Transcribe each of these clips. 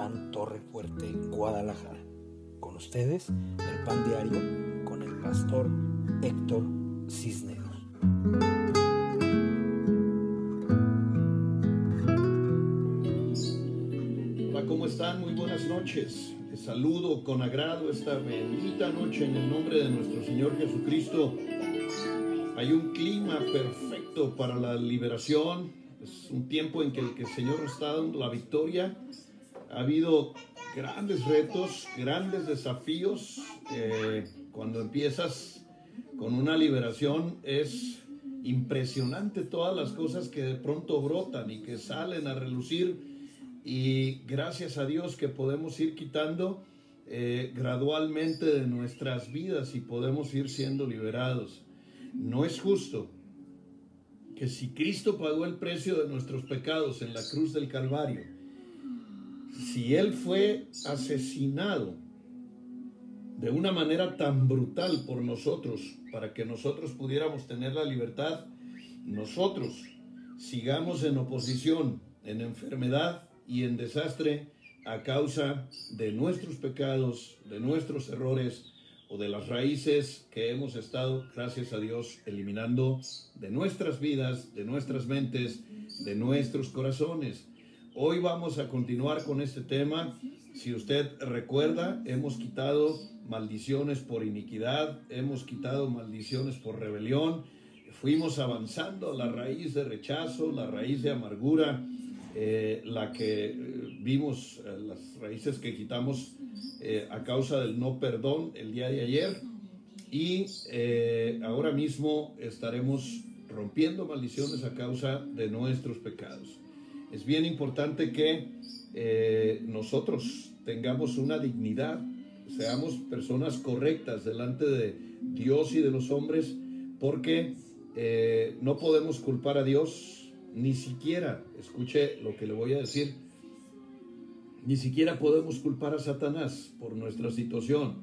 Roatán Torre Fuerte, Guadalajara. Con ustedes, el pan diario con el pastor Héctor Cisneros. Hola, ¿cómo están? Muy buenas noches. Les saludo con agrado esta bendita noche en el nombre de nuestro Señor Jesucristo. Hay un clima perfecto para la liberación, es un tiempo en que el, que el Señor está dando la victoria. Ha habido grandes retos, grandes desafíos. Eh, cuando empiezas con una liberación es impresionante todas las cosas que de pronto brotan y que salen a relucir. Y gracias a Dios que podemos ir quitando eh, gradualmente de nuestras vidas y podemos ir siendo liberados. No es justo que si Cristo pagó el precio de nuestros pecados en la cruz del Calvario, si Él fue asesinado de una manera tan brutal por nosotros, para que nosotros pudiéramos tener la libertad, nosotros sigamos en oposición, en enfermedad y en desastre a causa de nuestros pecados, de nuestros errores, o de las raíces que hemos estado, gracias a Dios, eliminando de nuestras vidas, de nuestras mentes, de nuestros corazones. Hoy vamos a continuar con este tema. Si usted recuerda, hemos quitado maldiciones por iniquidad, hemos quitado maldiciones por rebelión, fuimos avanzando la raíz de rechazo, la raíz de amargura, eh, la que eh, vimos, eh, las raíces que quitamos a causa del no perdón el día de ayer y ahora mismo estaremos rompiendo maldiciones a causa de nuestros pecados. Es bien importante que nosotros tengamos una dignidad, seamos personas correctas delante de Dios y de los hombres, porque no podemos culpar a Dios ni siquiera, escuche lo que le voy a decir, ni siquiera podemos culpar a Satanás por nuestra situación,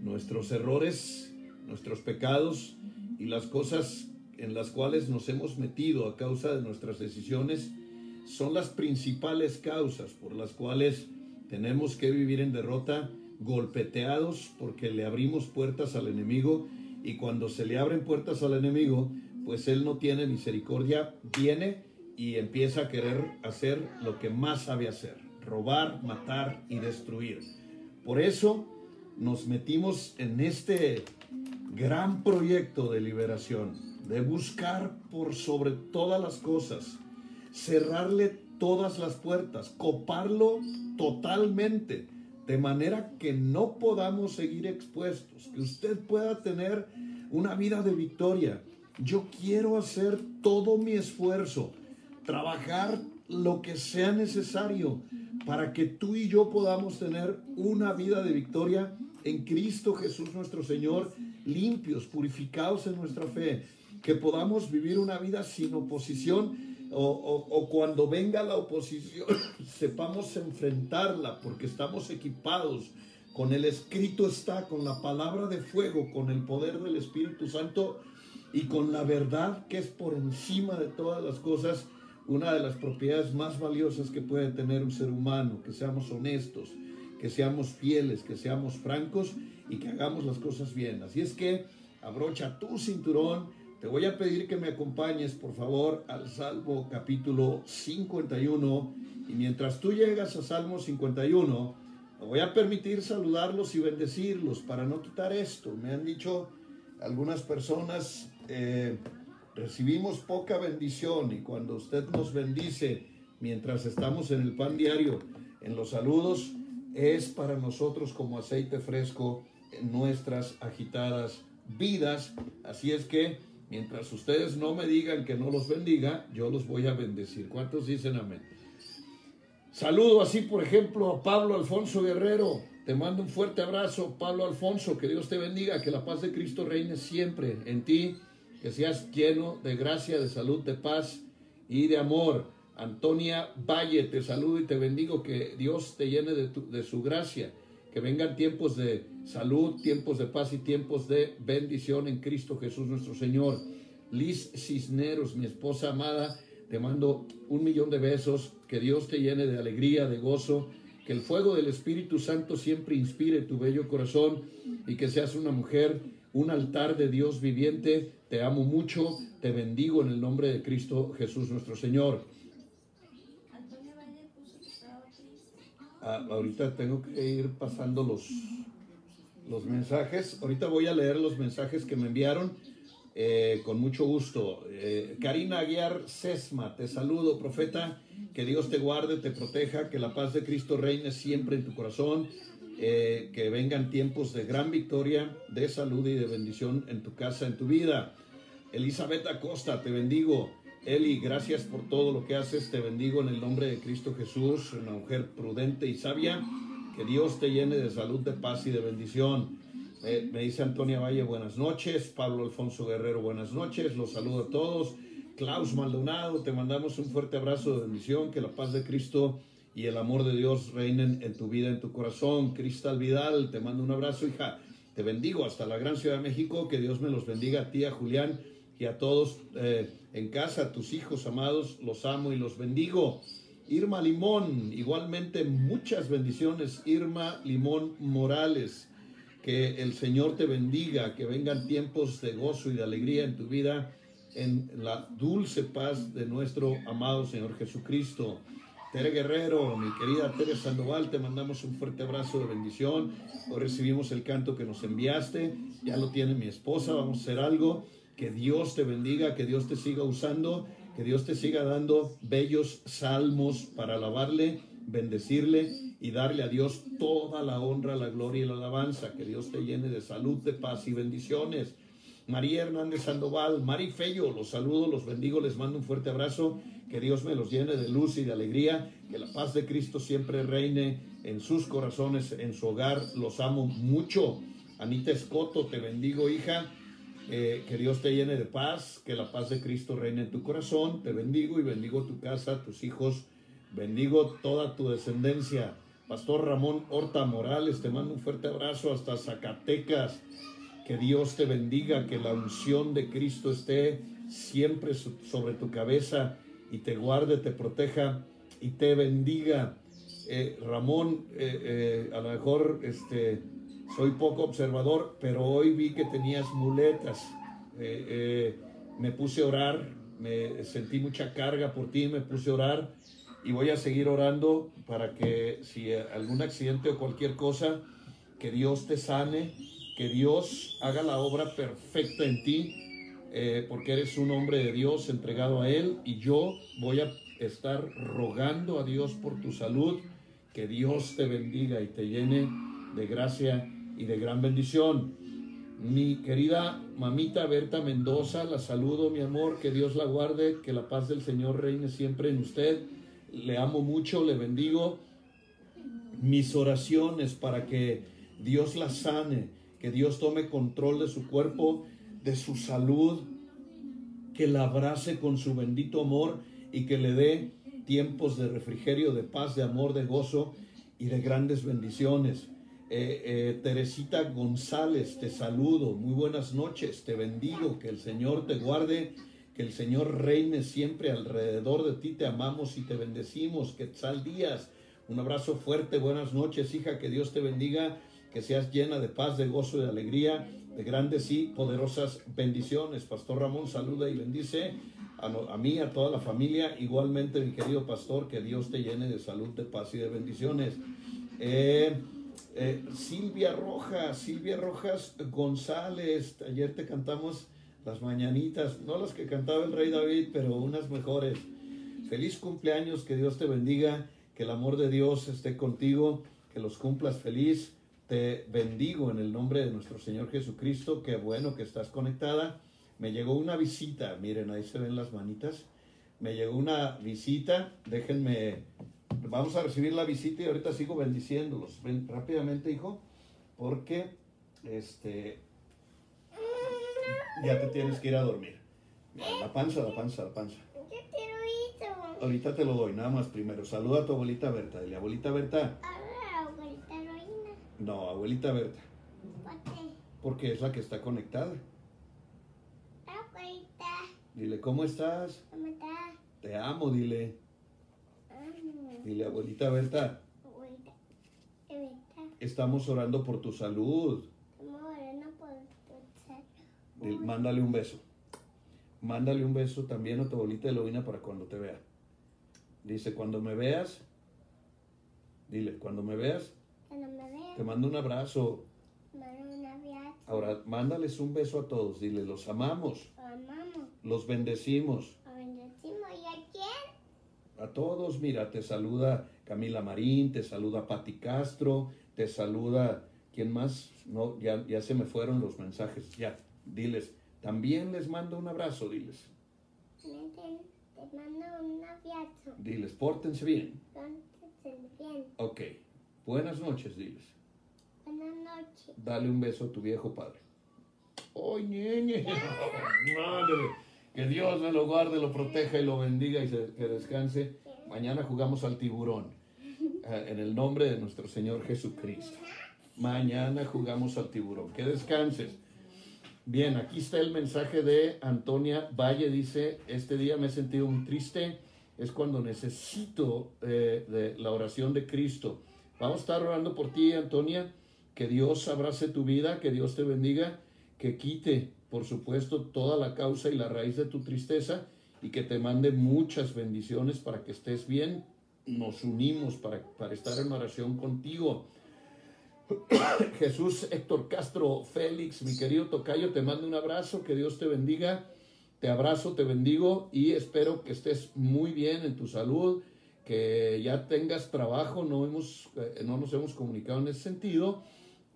nuestros errores, nuestros pecados y las cosas en las cuales nos hemos metido a causa de nuestras decisiones son las principales causas por las cuales tenemos que vivir en derrota, golpeteados porque le abrimos puertas al enemigo y cuando se le abren puertas al enemigo, pues Él no tiene misericordia, viene y empieza a querer hacer lo que más sabe hacer, robar, matar y destruir. Por eso nos metimos en este gran proyecto de liberación, de buscar por sobre todas las cosas, cerrarle todas las puertas, coparlo totalmente, de manera que no podamos seguir expuestos, que usted pueda tener una vida de victoria, yo quiero hacer todo mi esfuerzo, trabajar lo que sea necesario para que tú y yo podamos tener una vida de victoria en Cristo Jesús nuestro Señor, limpios, purificados en nuestra fe, que podamos vivir una vida sin oposición o, cuando venga la oposición sepamos enfrentarla porque estamos equipados con el escrito está, con la palabra de fuego, con el poder del Espíritu Santo y con la verdad que es por encima de todas las cosas, una de las propiedades más valiosas que puede tener un ser humano, que seamos honestos, que seamos fieles, que seamos francos y que hagamos las cosas bien. Así es que abrocha tu cinturón. Te voy a pedir que me acompañes, por favor, al Salmo capítulo 51. Y mientras tú llegas a Salmo 51, me voy a permitir saludarlos y bendecirlos para no quitar esto. Me han dicho algunas personas eh, recibimos poca bendición y cuando usted nos bendice mientras estamos en el pan diario, en los saludos, es para nosotros como aceite fresco en nuestras agitadas vidas. Así es que mientras ustedes no me digan que no los bendiga, yo los voy a bendecir. ¿Cuántos dicen amén? Saludo así, por ejemplo, a Pablo Alfonso Guerrero. Te mando un fuerte abrazo, Pablo Alfonso. Que Dios te bendiga, que la paz de Cristo reine siempre en ti que seas lleno de gracia, de salud, de paz y de amor. Antonia Valle, te saludo y te bendigo, que Dios te llene de, de su gracia, que vengan tiempos de salud, tiempos de paz y tiempos de bendición en Cristo Jesús nuestro Señor. Liz Cisneros, mi esposa amada, te mando un millón de besos, que Dios te llene de alegría, de gozo, Que el fuego del Espíritu Santo siempre inspire tu bello corazón y que seas una mujer, un altar de Dios viviente. Te amo mucho, te bendigo en el nombre de Cristo Jesús nuestro Señor. Ah, ahorita tengo que ir pasando los, los mensajes. Ahorita voy a leer los mensajes que me enviaron. Eh, con mucho gusto. Eh, Karina Aguiar Sesma, te saludo, profeta. Que Dios te guarde, te proteja, que la paz de Cristo reine siempre en tu corazón. Eh, que vengan tiempos de gran victoria, de salud y de bendición en tu casa, en tu vida. Elizabeth Acosta, te bendigo. Eli, gracias por todo lo que haces. Te bendigo en el nombre de Cristo Jesús, una mujer prudente y sabia. Que Dios te llene de salud, de paz y de bendición. Me dice Antonia Valle, buenas noches. Pablo Alfonso Guerrero, buenas noches. Los saludo a todos. Klaus Maldonado, te mandamos un fuerte abrazo de bendición. Que la paz de Cristo y el amor de Dios reinen en tu vida, en tu corazón. Cristal Vidal, te mando un abrazo, hija. Te bendigo hasta la gran Ciudad de México. Que Dios me los bendiga a ti, a Julián y a todos eh, en casa, tus hijos amados. Los amo y los bendigo. Irma Limón, igualmente muchas bendiciones. Irma Limón Morales. Que el Señor te bendiga, que vengan tiempos de gozo y de alegría en tu vida, en la dulce paz de nuestro amado Señor Jesucristo. Tere Guerrero, mi querida Tere Sandoval, te mandamos un fuerte abrazo de bendición. Hoy recibimos el canto que nos enviaste, ya lo tiene mi esposa, vamos a hacer algo. Que Dios te bendiga, que Dios te siga usando, que Dios te siga dando bellos salmos para alabarle, bendecirle y darle a Dios toda la honra, la gloria y la alabanza. Que Dios te llene de salud, de paz y bendiciones. María Hernández Sandoval, Mari Fello, los saludo, los bendigo, les mando un fuerte abrazo. Que Dios me los llene de luz y de alegría. Que la paz de Cristo siempre reine en sus corazones, en su hogar. Los amo mucho. Anita Escoto, te bendigo, hija. Eh, que Dios te llene de paz, que la paz de Cristo reine en tu corazón. Te bendigo y bendigo tu casa, tus hijos. Bendigo toda tu descendencia. Pastor Ramón Horta Morales, te mando un fuerte abrazo hasta Zacatecas. Que Dios te bendiga, que la unción de Cristo esté siempre sobre tu cabeza y te guarde, te proteja y te bendiga. Eh, Ramón, eh, a lo mejor este, soy poco observador, pero hoy vi que tenías muletas. me puse a orar, me sentí mucha carga por ti, me puse a orar y voy a seguir orando para que si algún accidente o cualquier cosa, que Dios te sane, que Dios haga la obra perfecta en ti, eh, porque eres un hombre de Dios entregado a Él y yo voy a estar rogando a Dios por tu salud, que Dios te bendiga y te llene de gracia y de gran bendición. Mi querida mamita Berta Mendoza, la saludo, mi amor, que Dios la guarde, que la paz del Señor reine siempre en usted le amo mucho, le bendigo. Mis oraciones para que Dios la sane, que Dios tome control de su cuerpo, de su salud, que la abrace con su bendito amor y que le dé tiempos de refrigerio, de paz, de amor, de gozo y de grandes bendiciones. Eh, eh, Teresita González, te saludo, muy buenas noches, te bendigo, que el Señor te guarde que el Señor reine siempre alrededor de ti. Te amamos y te bendecimos. Que sal días. Un abrazo fuerte. Buenas noches, hija. Que Dios te bendiga. Que seas llena de paz, de gozo de alegría, de grandes y poderosas bendiciones. Pastor Ramón saluda y bendice a, mí, a toda la familia. Igualmente, mi querido pastor, que Dios te llene de salud, de paz y de bendiciones. Eh, eh, Silvia Rojas, Silvia Rojas González, ayer te cantamos las mañanitas, no las que cantaba el rey David, pero unas mejores. Feliz cumpleaños, que Dios te bendiga, que el amor de Dios esté contigo, que los cumplas feliz. Te bendigo en el nombre de nuestro Señor Jesucristo, qué bueno que estás conectada. Me llegó una visita, miren, ahí se ven las manitas. Me llegó una visita, déjenme, vamos a recibir la visita y ahorita sigo bendiciéndolos. Ven rápidamente, hijo, porque este, ya te tienes que ir a dormir. la panza, la panza, la panza. Ahorita te lo doy, nada más primero. Saluda a tu abuelita Berta. Dile, abuelita Berta. abuelita Roina. No, abuelita Berta. ¿Por qué? Porque es la que está conectada. Abuelita. Dile, ¿cómo estás? ¿Cómo estás? Te amo, dile. Dile, abuelita Berta. Abuelita. Estamos orando por tu salud. Estamos orando por tu salud. Dil- Mándale un beso. Mándale un beso también a tu abuelita Eloína para cuando te vea. Dice, cuando me veas, dile, cuando me veas, Cuando me vean, te mando un abrazo. mando un abrazo. Ahora, mándales un beso a todos. Dile, los amamos, Lo amamos. los bendecimos. Lo bendecimos. ¿Y a todos, mira, te saluda Camila Marín, te saluda Pati Castro, te saluda, ¿quién más? No, ya, ya se me fueron los mensajes, ya, diles, también les mando un abrazo, diles, Te mando un abrazo. diles, pórtense bien, Entonces, bien. ok, buenas noches, diles, Buenas noches. dale un beso a tu viejo padre. ¡Ay, ñeñe! Madre, que Dios me lo guarde, lo proteja y lo bendiga y se- que descanse. Mañana jugamos al tiburón. eh, En el nombre de nuestro Señor Jesucristo. Mañana jugamos al tiburón. Que descanses. Bien, aquí está el mensaje de Antonia Valle. Dice, este día me he sentido muy triste. Es cuando necesito eh, la oración de Cristo. Vamos a estar orando por ti, Antonia. Que Dios abrace tu vida, que Dios te bendiga, que quite, por supuesto, toda la causa y la raíz de tu tristeza y que te mande muchas bendiciones para que estés bien. Nos unimos para, para estar en oración contigo. Jesús Héctor Castro Félix, mi querido Tocayo, te mando un abrazo, que Dios te bendiga, te abrazo, te bendigo y espero que estés muy bien en tu salud, que ya tengas trabajo, no, hemos, eh, no nos hemos comunicado en ese sentido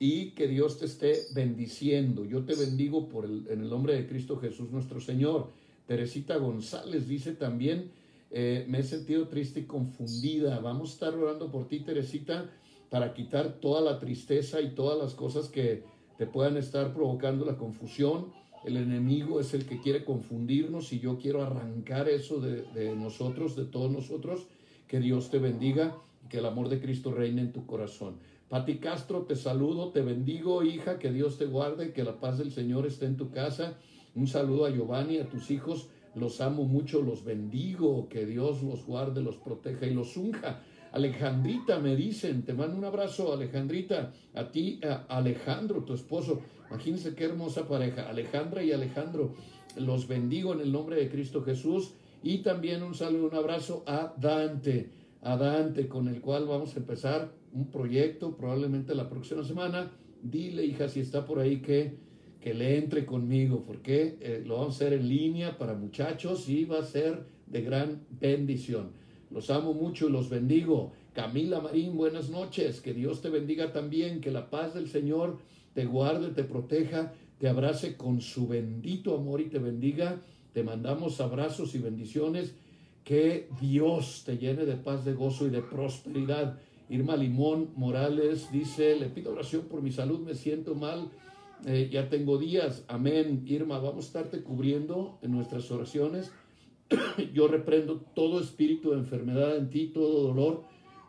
y que Dios te esté bendiciendo. Yo te bendigo por el, en el nombre de Cristo Jesús nuestro Señor. Teresita González dice también, eh, me he sentido triste y confundida. Vamos a estar orando por ti, Teresita, para quitar toda la tristeza y todas las cosas que te puedan estar provocando la confusión. El enemigo es el que quiere confundirnos y yo quiero arrancar eso de, de nosotros, de todos nosotros. Que Dios te bendiga y que el amor de Cristo reine en tu corazón. Pati Castro, te saludo, te bendigo, hija, que Dios te guarde, que la paz del Señor esté en tu casa. Un saludo a Giovanni, a tus hijos, los amo mucho, los bendigo, que Dios los guarde, los proteja y los unja. Alejandrita, me dicen, te mando un abrazo, Alejandrita, a ti, Alejandro, tu esposo. Imagínense qué hermosa pareja, Alejandra y Alejandro. Los bendigo en el nombre de Cristo Jesús. Y también un saludo, un abrazo a Dante, a Dante, con el cual vamos a empezar un proyecto probablemente la próxima semana. Dile, hija, si está por ahí que, que le entre conmigo, porque eh, lo vamos a hacer en línea para muchachos y va a ser de gran bendición. Los amo mucho y los bendigo. Camila Marín, buenas noches. Que Dios te bendiga también. Que la paz del Señor te guarde, te proteja, te abrace con su bendito amor y te bendiga. Te mandamos abrazos y bendiciones. Que Dios te llene de paz, de gozo y de prosperidad. Irma Limón Morales dice, le pido oración por mi salud, me siento mal, eh, ya tengo días. Amén. Irma, vamos a estarte cubriendo en nuestras oraciones. Yo reprendo todo espíritu de enfermedad en ti, todo dolor,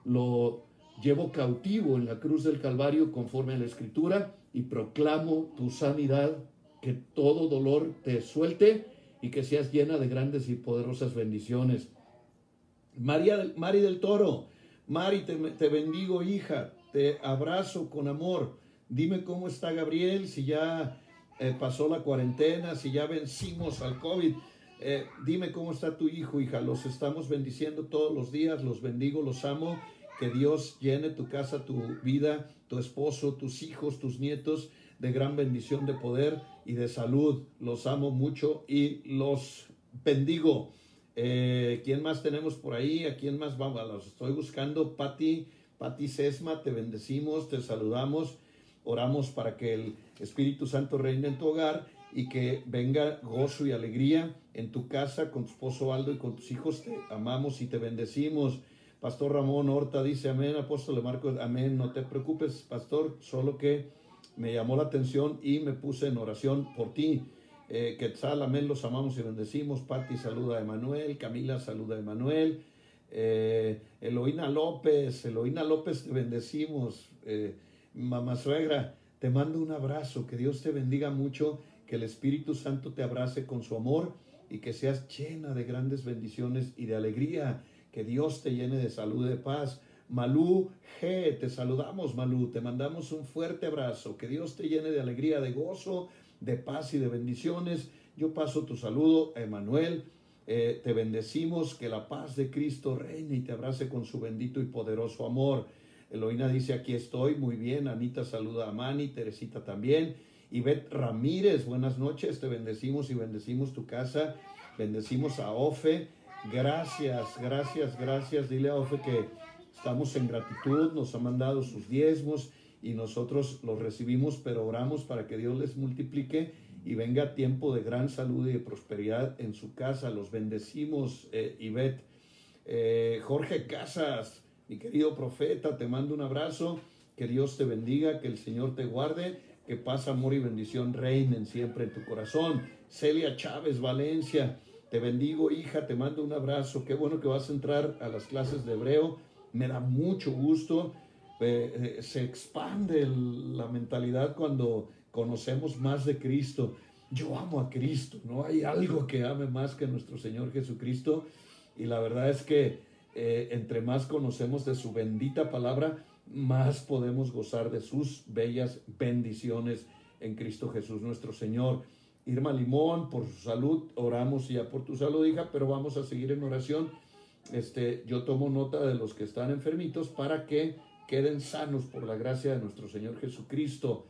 lo llevo cautivo en la cruz del Calvario conforme a la Escritura y proclamo tu sanidad, que todo dolor te suelte y que seas llena de grandes y poderosas bendiciones. María, Mari del Toro, Mari, te, te bendigo, hija, te abrazo con amor. Dime cómo está Gabriel, si ya eh, pasó la cuarentena, si ya vencimos al COVID. Eh, dime cómo está tu hijo, hija. Los estamos bendiciendo todos los días, los bendigo, los amo. Que Dios llene tu casa, tu vida, tu esposo, tus hijos, tus nietos de gran bendición, de poder y de salud. Los amo mucho y los bendigo. Eh, ¿Quién más tenemos por ahí? ¿A quién más vamos? Los estoy buscando. Pati, Pati Sesma, te bendecimos, te saludamos. Oramos para que el Espíritu Santo reine en tu hogar y que venga gozo y alegría en tu casa con tu esposo Aldo y con tus hijos. Te amamos y te bendecimos. Pastor Ramón Horta dice, amén, apóstol Marcos, amén, no te preocupes, pastor, solo que me llamó la atención y me puse en oración por ti. Eh, Quetzal, amén, los amamos y bendecimos. Pati saluda a Emanuel, Camila saluda a Emanuel. Eh, Eloína López, Eloína López, te bendecimos. Eh, mamá suegra, te mando un abrazo, que Dios te bendiga mucho, que el Espíritu Santo te abrace con su amor y que seas llena de grandes bendiciones y de alegría, que Dios te llene de salud y de paz. Malú G, te saludamos Malú, te mandamos un fuerte abrazo, que Dios te llene de alegría, de gozo, de paz y de bendiciones. Yo paso tu saludo Emanuel, eh, te bendecimos, que la paz de Cristo reine y te abrace con su bendito y poderoso amor. Eloína dice, aquí estoy, muy bien. Anita saluda a Mani, Teresita también. Ivette Ramírez, buenas noches, te bendecimos y bendecimos tu casa. Bendecimos a Ofe. Gracias, gracias, gracias. Dile a Ofe que estamos en gratitud, nos ha mandado sus diezmos y nosotros los recibimos, pero oramos para que Dios les multiplique y venga tiempo de gran salud y de prosperidad en su casa. Los bendecimos, eh, Ivette. Eh, Jorge Casas, mi querido profeta, te mando un abrazo. Que Dios te bendiga, que el Señor te guarde, que paz, amor y bendición reinen siempre en tu corazón. Celia Chávez, Valencia, te bendigo, hija, te mando un abrazo. Qué bueno que vas a entrar a las clases de hebreo. Me da mucho gusto. Eh, se expande la mentalidad cuando conocemos más de Cristo. Yo amo a Cristo, no hay algo que ame más que nuestro Señor Jesucristo. Y la verdad es que eh, entre más conocemos de su bendita palabra, más podemos gozar de sus bellas bendiciones en Cristo Jesús nuestro Señor. Irma Limón, por su salud, oramos ya por tu salud, hija, pero vamos a seguir en oración. Este, yo tomo nota de los que están enfermitos para que queden sanos por la gracia de nuestro Señor Jesucristo.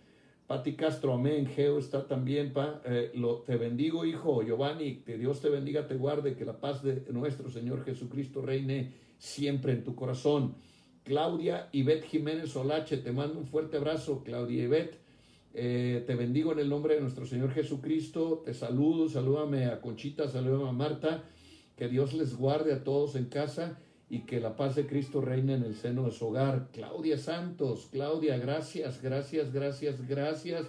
Pati Castro, amén. Geo está también, pa. Eh, lo, te bendigo, hijo Giovanni. Que Dios te bendiga, te guarde. Que la paz de nuestro Señor Jesucristo reine siempre en tu corazón. Claudia Ivette Jiménez Olache, te mando un fuerte abrazo, Claudia Ivette. Eh, te bendigo en el nombre de nuestro Señor Jesucristo. Te saludo, salúdame a Conchita, salúdame a Marta. Que Dios les guarde a todos en casa y que la paz de Cristo reine en el seno de su hogar. Claudia Santos, Claudia, gracias, gracias, gracias, gracias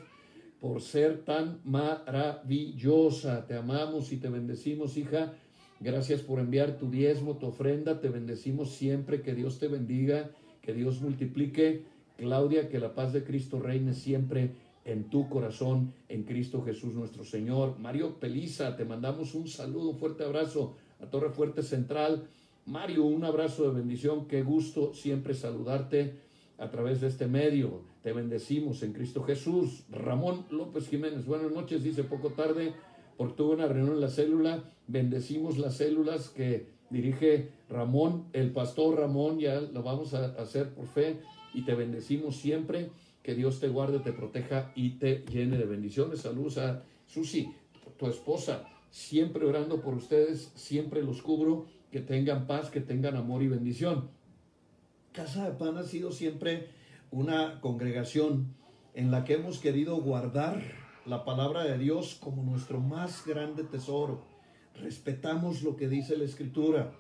por ser tan maravillosa. Te amamos y te bendecimos, hija. Gracias por enviar tu diezmo, tu ofrenda. Te bendecimos siempre. Que Dios te bendiga, que Dios multiplique. Claudia, que la paz de Cristo reine siempre en tu corazón, en Cristo Jesús nuestro Señor. Mario Peliza, te mandamos un saludo, un fuerte abrazo Torre Fuerte Central. Mario, un abrazo de bendición, qué gusto siempre saludarte a través de este medio. Te bendecimos en Cristo Jesús. Ramón López Jiménez, buenas noches, dice poco tarde, porque tuve una reunión en la célula. Bendecimos las células que dirige Ramón, el pastor Ramón, ya lo vamos a hacer por fe y te bendecimos siempre. Que Dios te guarde, te proteja y te llene de bendiciones. Saludos a Susi, tu esposa, siempre orando por ustedes, siempre los cubro que tengan paz, que tengan amor y bendición. Casa de Pan ha sido siempre una congregación en la que hemos querido guardar la palabra de Dios como nuestro más grande tesoro. Respetamos lo que dice la Escritura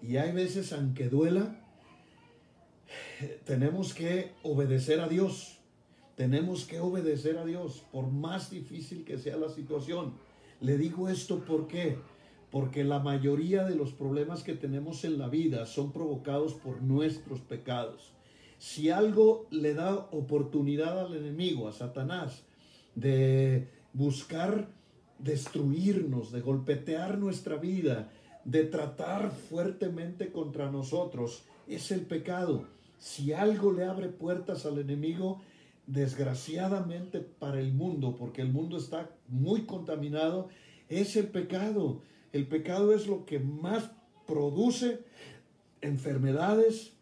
y hay veces, aunque duela, tenemos que obedecer a Dios. Tenemos que obedecer a Dios por más difícil que sea la situación. Le digo esto porque porque la mayoría de los problemas que tenemos en la vida son provocados por nuestros pecados. Si algo le da oportunidad al enemigo, a Satanás, de buscar destruirnos, de golpetear nuestra vida, de tratar fuertemente contra nosotros, es el pecado. Si algo le abre puertas al enemigo, desgraciadamente para el mundo, porque el mundo está muy contaminado, es el pecado. El pecado es lo que más produce enfermedades,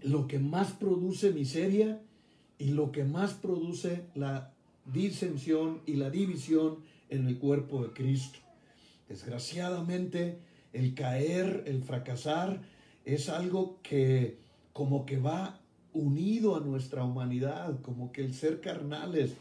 lo que más produce miseria y lo que más produce la disensión y la división en el cuerpo de Cristo. Desgraciadamente, el caer, el fracasar, es algo que como que va unido a nuestra humanidad, como que el ser carnales,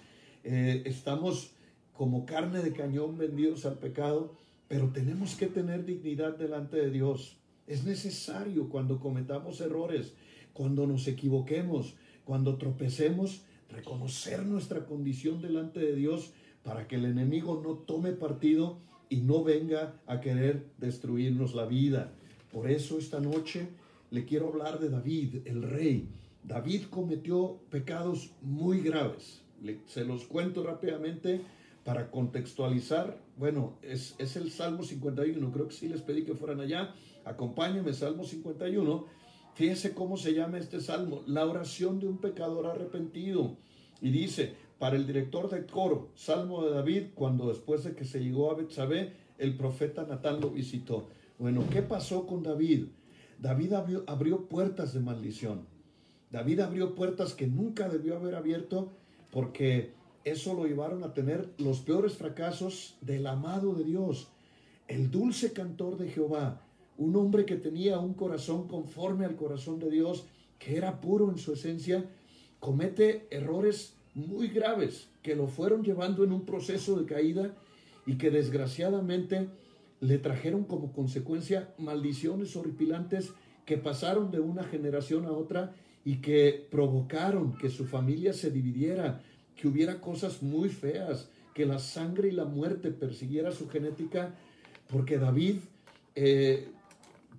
eh, estamos como carne de cañón vendidos al pecado pero tenemos que tener dignidad delante de Dios. Es necesario cuando cometamos errores, cuando nos equivoquemos, cuando tropecemos, reconocer nuestra condición delante de Dios para que el enemigo no tome partido y no venga a querer destruirnos la vida. Por eso esta noche le quiero hablar de David, el rey. David cometió pecados muy graves. se los cuento rápidamente para contextualizar, bueno, es, el Salmo 51, creo que sí les pedí que fueran allá, acompáñenme, Salmo 51, Fíjese cómo se llama este salmo, la oración de un pecador arrepentido. Y dice, para el director de coro, Salmo de David, cuando después de que se llegó a Betsabé, el profeta Natán lo visitó. Bueno, ¿qué pasó con David? David abrió puertas de maldición. David abrió puertas que nunca debió haber abierto porque eso lo llevaron a tener los peores fracasos del amado de Dios, el dulce cantor de Jehová, un hombre que tenía un corazón conforme al corazón de Dios, que era puro en su esencia, comete errores muy graves que lo fueron llevando en un proceso de caída y que desgraciadamente le trajeron como consecuencia maldiciones horripilantes que pasaron de una generación a otra y que provocaron que su familia se dividiera, que hubiera cosas muy feas, que la sangre y la muerte persiguiera su genética, porque David eh,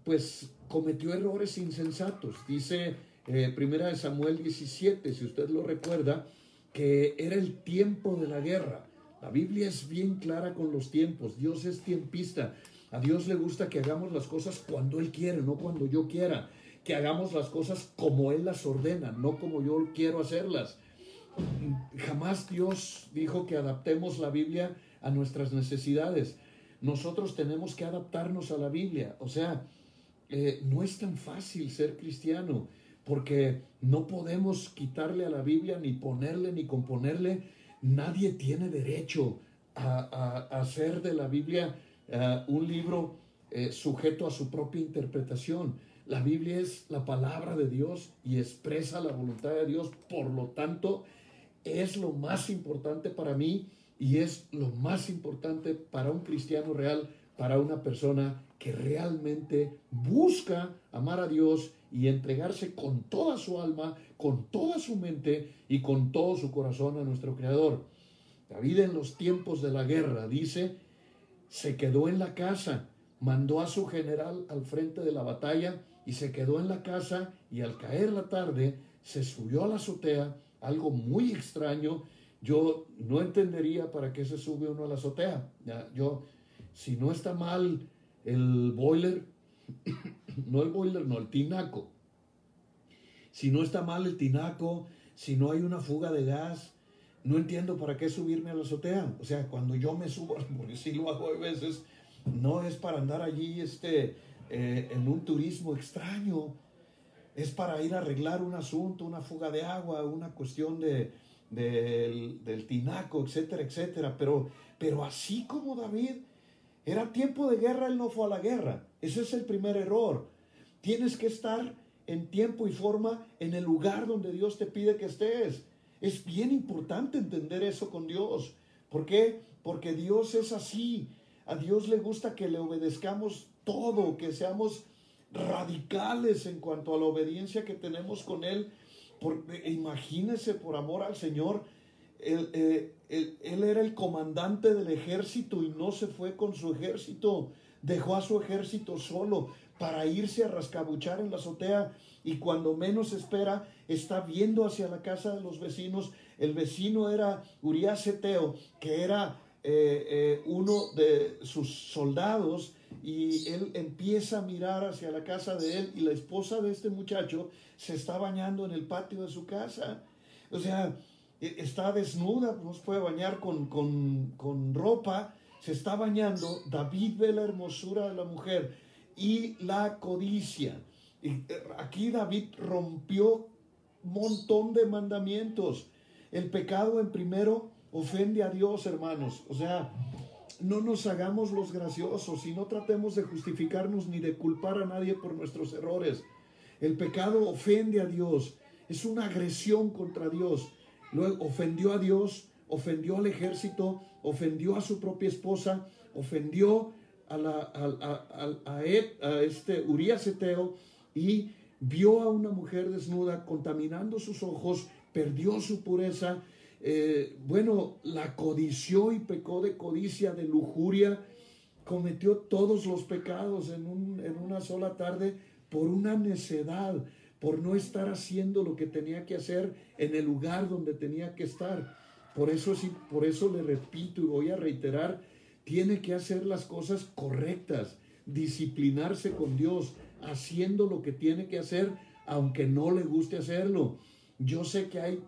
pues cometió errores insensatos. Dice eh, Primera de Samuel 17, si usted lo recuerda, que era el tiempo de la guerra. La Biblia es bien clara con los tiempos. Dios es tiempista. A Dios le gusta que hagamos las cosas cuando Él quiere, no cuando yo quiera. Que hagamos las cosas como Él las ordena, no como yo quiero hacerlas. Jamás Dios dijo que adaptemos la Biblia a nuestras necesidades. Nosotros tenemos que adaptarnos a la Biblia. O sea, eh, no es tan fácil ser cristiano porque no podemos quitarle a la Biblia ni ponerle ni componerle. Nadie tiene derecho a, hacer de la Biblia eh, un libro eh, sujeto a su propia interpretación. La Biblia es la palabra de Dios y expresa la voluntad de Dios. Por lo tanto, es lo más importante para mí y es lo más importante para un cristiano real, para una persona que realmente busca amar a Dios y entregarse con toda su alma, con toda su mente y con todo su corazón a nuestro Creador. David en los tiempos de la guerra dice, se quedó en la casa, mandó a su general al frente de la batalla y se quedó en la casa y al caer la tarde se subió a la azotea, algo muy extraño. Yo no entendería para qué se sube uno a la azotea. yo, si no está mal el boiler, no el boiler, no, el tinaco. Si no está mal el tinaco, si no hay una fuga de gas, no entiendo para qué subirme a la azotea. O sea, cuando yo me subo, porque sí lo hago a veces, no es para andar allí este, eh, en un turismo extraño. Es para ir a arreglar un asunto, una fuga de agua, una cuestión de, del, del, tinaco, etcétera, etcétera. Pero, pero así como David, era tiempo de guerra, él no fue a la guerra. Ese es el primer error. Tienes que estar en tiempo y forma en el lugar donde Dios te pide que estés. Es bien importante entender eso con Dios. ¿Por qué? Porque Dios es así. A Dios le gusta que le obedezcamos todo, que seamos radicales en cuanto a la obediencia que tenemos con Él. imagínese por amor al Señor eh, él, era el comandante del ejército y no se fue con su ejército, dejó a su ejército solo para irse a rascabuchar en la azotea y cuando menos espera está viendo hacia la casa de los vecinos. El vecino era Urias Eteo, que era eh, eh, uno de sus soldados y él empieza a mirar hacia la casa de él y la esposa de este muchacho se está bañando en el patio de su casa. O sea, e, está desnuda, no se puede bañar con, con, ropa, se está bañando, David ve la hermosura de la mujer y la codicia. Y eh, aquí David rompió un montón de mandamientos. El pecado en primero ofende a Dios, hermanos. O sea, no nos hagamos los graciosos y no tratemos de justificarnos ni de culpar a nadie por nuestros errores. El pecado ofende a Dios. Es una agresión contra Dios. Luego ofendió a Dios, ofendió al ejército, ofendió a su propia esposa, ofendió a, la, a, a, este Urias Eteo y vio a una mujer desnuda contaminando sus ojos, perdió su pureza, eh, bueno, la codició y pecó de codicia, de lujuria, cometió todos los pecados en, un, en una sola tarde por una necedad, por no estar haciendo lo que tenía que hacer en el lugar donde tenía que estar. Por eso, sí, por eso le repito y voy a reiterar, tiene que hacer las cosas correctas, disciplinarse con Dios, haciendo lo que tiene que hacer, aunque no le guste hacerlo. Yo sé que hay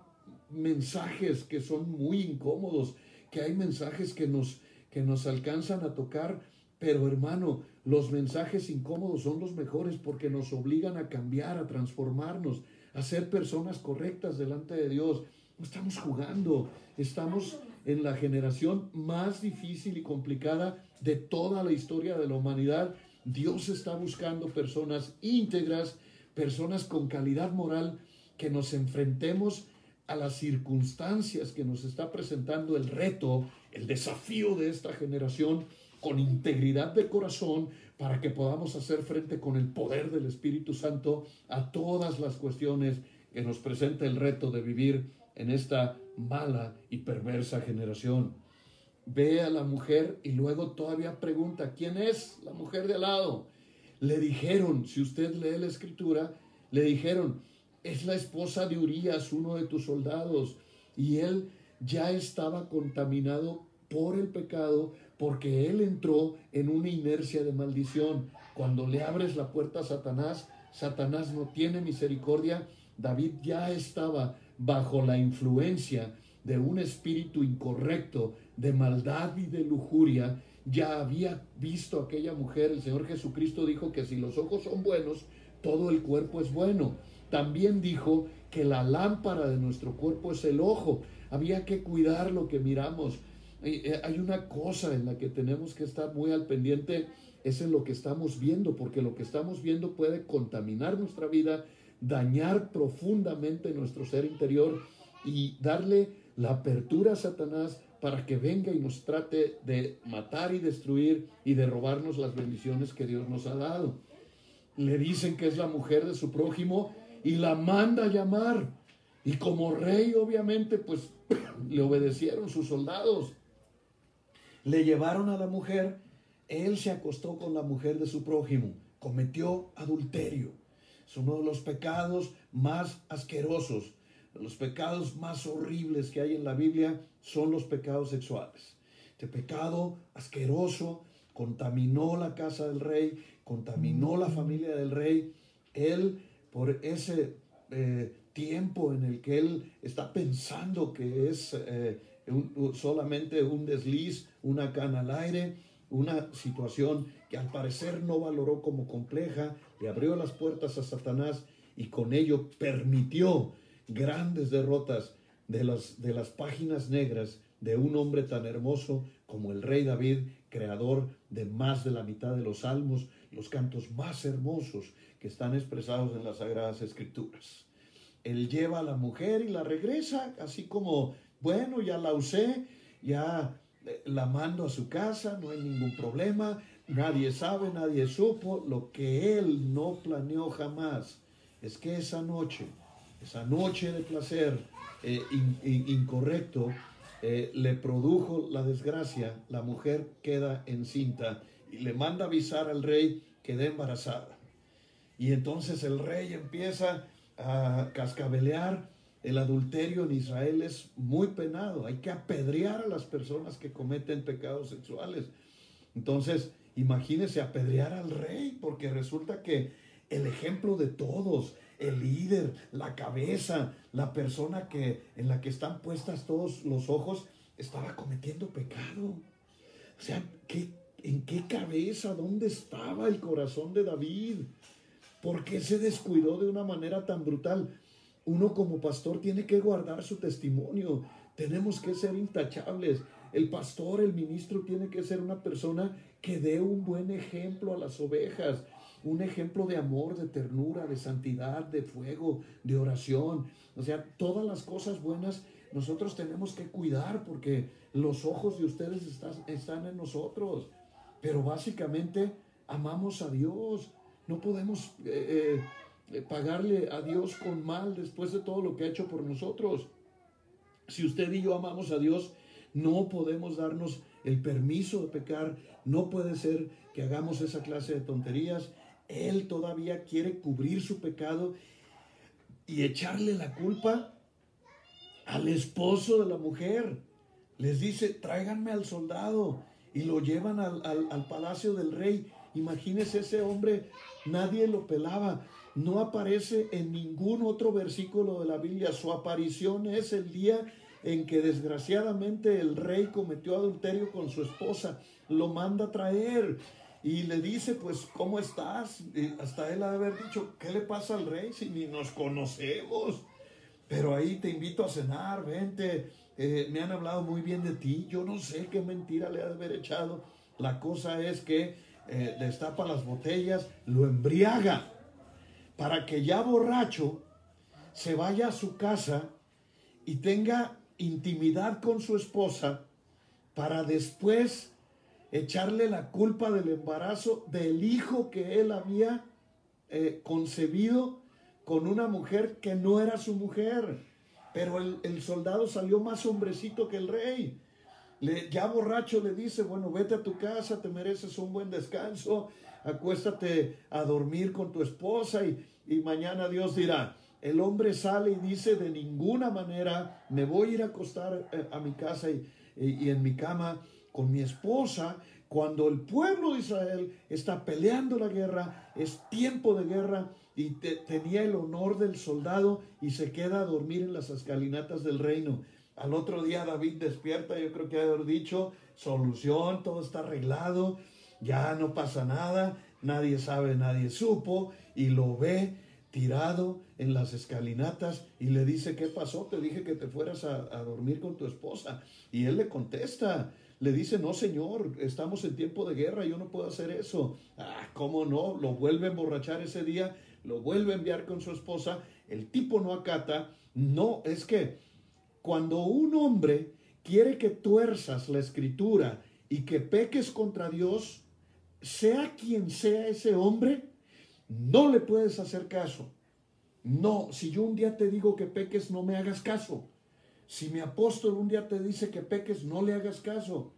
mensajes que son muy incómodos, que hay mensajes que nos, que nos alcanzan a tocar, pero hermano, los mensajes incómodos son los mejores porque nos obligan a cambiar, a transformarnos, a ser personas correctas delante de Dios. Estamos jugando, estamos en la generación más difícil y complicada de toda la historia de la humanidad. Dios está buscando personas íntegras, personas con calidad moral, que nos enfrentemos a las circunstancias que nos está presentando el reto, el desafío de esta generación con integridad de corazón para que podamos hacer frente con el poder del Espíritu Santo a todas las cuestiones que nos presenta el reto de vivir en esta mala y perversa generación. Ve a la mujer y luego todavía pregunta, ¿quién es la mujer de al lado? Le dijeron, si usted lee la escritura, le dijeron, es la esposa de Urias, uno de tus soldados, y él ya estaba contaminado por el pecado porque él entró en una inercia de maldición. Cuando le abres la puerta a Satanás, Satanás no tiene misericordia. David ya estaba bajo la influencia de un espíritu incorrecto, de maldad y de lujuria. Ya había visto aquella mujer. El Señor Jesucristo dijo que si los ojos son buenos, todo el cuerpo es bueno. También dijo que la lámpara de nuestro cuerpo es el ojo. Había que cuidar lo que miramos. Eh, hay una cosa en la que tenemos que estar muy al pendiente, es en lo que estamos viendo, porque lo que estamos viendo puede contaminar nuestra vida, dañar profundamente nuestro ser interior y darle la apertura a Satanás para que venga y nos trate de matar y destruir y de robarnos las bendiciones que Dios nos ha dado. Le dicen que es la mujer de su prójimo y la manda a llamar. Y como rey, obviamente, pues le obedecieron sus soldados. Le llevaron a la mujer, él se acostó con la mujer de su prójimo, cometió adulterio. Es uno de los pecados más asquerosos, los pecados más horribles que hay en la Biblia son los pecados sexuales. Este pecado asqueroso contaminó la casa del rey, contaminó la familia del rey. Él, por ese eh, tiempo en el que él está pensando que es eh, solamente un desliz, una cana al aire, una situación que al parecer no valoró como compleja, le abrió las puertas a Satanás y con ello permitió grandes derrotas de las, de las páginas negras de un hombre tan hermoso como el rey David, creador de más de la mitad de los salmos, los cantos más hermosos están expresados en las Sagradas Escrituras. Él lleva a la mujer y la regresa, así como bueno, ya la usé, ya eh, la mando a su casa, no hay ningún problema, nadie sabe, nadie supo. Lo que él no planeó jamás es que esa noche, esa noche de placer eh, incorrecto, eh, le produjo la desgracia, la mujer queda encinta y le manda avisar al rey que queda embarazada. Y entonces el rey empieza a cascabelear el adulterio en Israel es muy penado. Hay que apedrear a las personas que cometen pecados sexuales. Entonces, imagínese apedrear al rey, porque resulta que el ejemplo de todos, el líder, la cabeza, la persona que, en la que están puestas todos los ojos, estaba cometiendo pecado. O sea, ¿qué, ¿en qué cabeza? ¿Dónde estaba el corazón de David? ¿Por qué se descuidó de una manera tan brutal? Uno como pastor tiene que guardar su testimonio. Tenemos que ser intachables. El pastor, el ministro tiene que ser una persona que dé un buen ejemplo a las ovejas, un ejemplo de amor, de ternura, de santidad, de fuego, de oración. O sea, todas las cosas buenas nosotros tenemos que cuidar porque los ojos de ustedes están, en nosotros. Pero básicamente amamos a Dios. No podemos eh, eh, pagarle a Dios con mal después de todo lo que ha hecho por nosotros. Si usted y yo amamos a Dios, no podemos darnos el permiso de pecar. No puede ser que hagamos esa clase de tonterías. Él todavía quiere cubrir su pecado y echarle la culpa al esposo de la mujer. Les dice, tráiganme al soldado y lo llevan al palacio del rey Imagínese ese hombre, nadie lo pelaba. No aparece en ningún otro versículo de la Biblia. Su aparición es el día en que desgraciadamente el rey cometió adulterio con su esposa. Lo manda a traer y le dice, pues, ¿cómo estás? Hasta él ha de haber dicho, ¿qué le pasa al rey si ni nos conocemos? Pero ahí te invito a cenar, vente. Eh, me han hablado muy bien de ti. Yo no sé qué mentira le ha de haber echado. La cosa es que eh, destapa las botellas, lo embriaga, para que ya borracho se vaya a su casa y tenga intimidad con su esposa para después echarle la culpa del embarazo del hijo que él había eh, concebido con una mujer que no era su mujer. Pero el, el soldado salió más hombrecito que el rey. Le, ya borracho le dice, bueno, vete a tu casa, te mereces un buen descanso, acuéstate a dormir con tu esposa y, y mañana Dios dirá. El hombre sale y dice, de ninguna manera me voy a ir a acostar eh, a mi casa y, y, y en mi cama con mi esposa cuando el pueblo de Israel está peleando la guerra, es tiempo de guerra y tenía el honor del soldado y se queda a dormir en las escalinatas del reino. Al otro día David despierta, yo creo que haber dicho, solución, todo está arreglado, ya no pasa nada, nadie sabe, nadie supo, y lo ve tirado en las escalinatas y le dice, ¿qué pasó? Te dije que te fueras a, a dormir con tu esposa. Y él le contesta, le dice, no señor, estamos en tiempo de guerra, yo no puedo hacer eso. Ah, ¿cómo no? Lo vuelve a emborrachar ese día, lo vuelve a enviar con su esposa, el tipo no acata. No, es que cuando un hombre quiere que tuerzas la escritura y que peques contra Dios, sea quien sea ese hombre, no le puedes hacer caso. No, si yo un día te digo que peques, no me hagas caso. Si mi apóstol un día te dice que peques, no le hagas caso.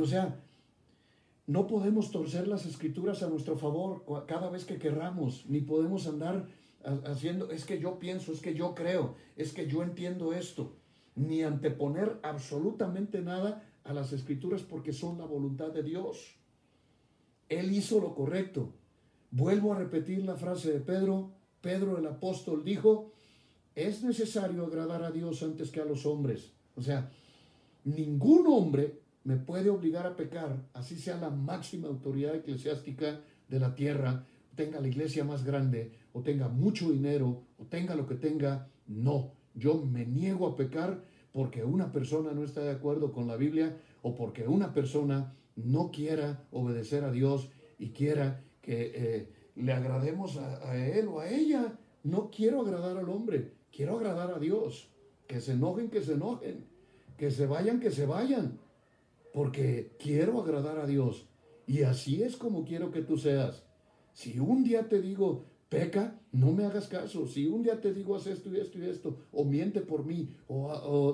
O sea, no podemos torcer las escrituras a nuestro favor cada vez que querramos, ni podemos andar haciendo, es que yo pienso, es que yo creo, es que yo entiendo esto, ni anteponer absolutamente nada a las escrituras porque son la voluntad de Dios. Él hizo lo correcto. Vuelvo a repetir la frase de Pedro. Pedro el apóstol dijo, es necesario agradar a Dios antes que a los hombres. O sea, ningún hombre me puede obligar a pecar, así sea la máxima autoridad eclesiástica de la tierra, tenga la iglesia más grande, o tenga mucho dinero, o tenga lo que tenga. No, yo me niego a pecar porque una persona no está de acuerdo con la Biblia o porque una persona no quiera obedecer a Dios y quiera que eh, le agrademos a, a él o a ella. No quiero agradar al hombre, quiero agradar a Dios. Que se enojen, que se enojen. Que se vayan, que se vayan. Porque quiero agradar a Dios. Y así es como quiero que tú seas. Si un día te digo, peca, no me hagas caso. Si un día te digo, haz esto y esto y esto, o miente por mí, o,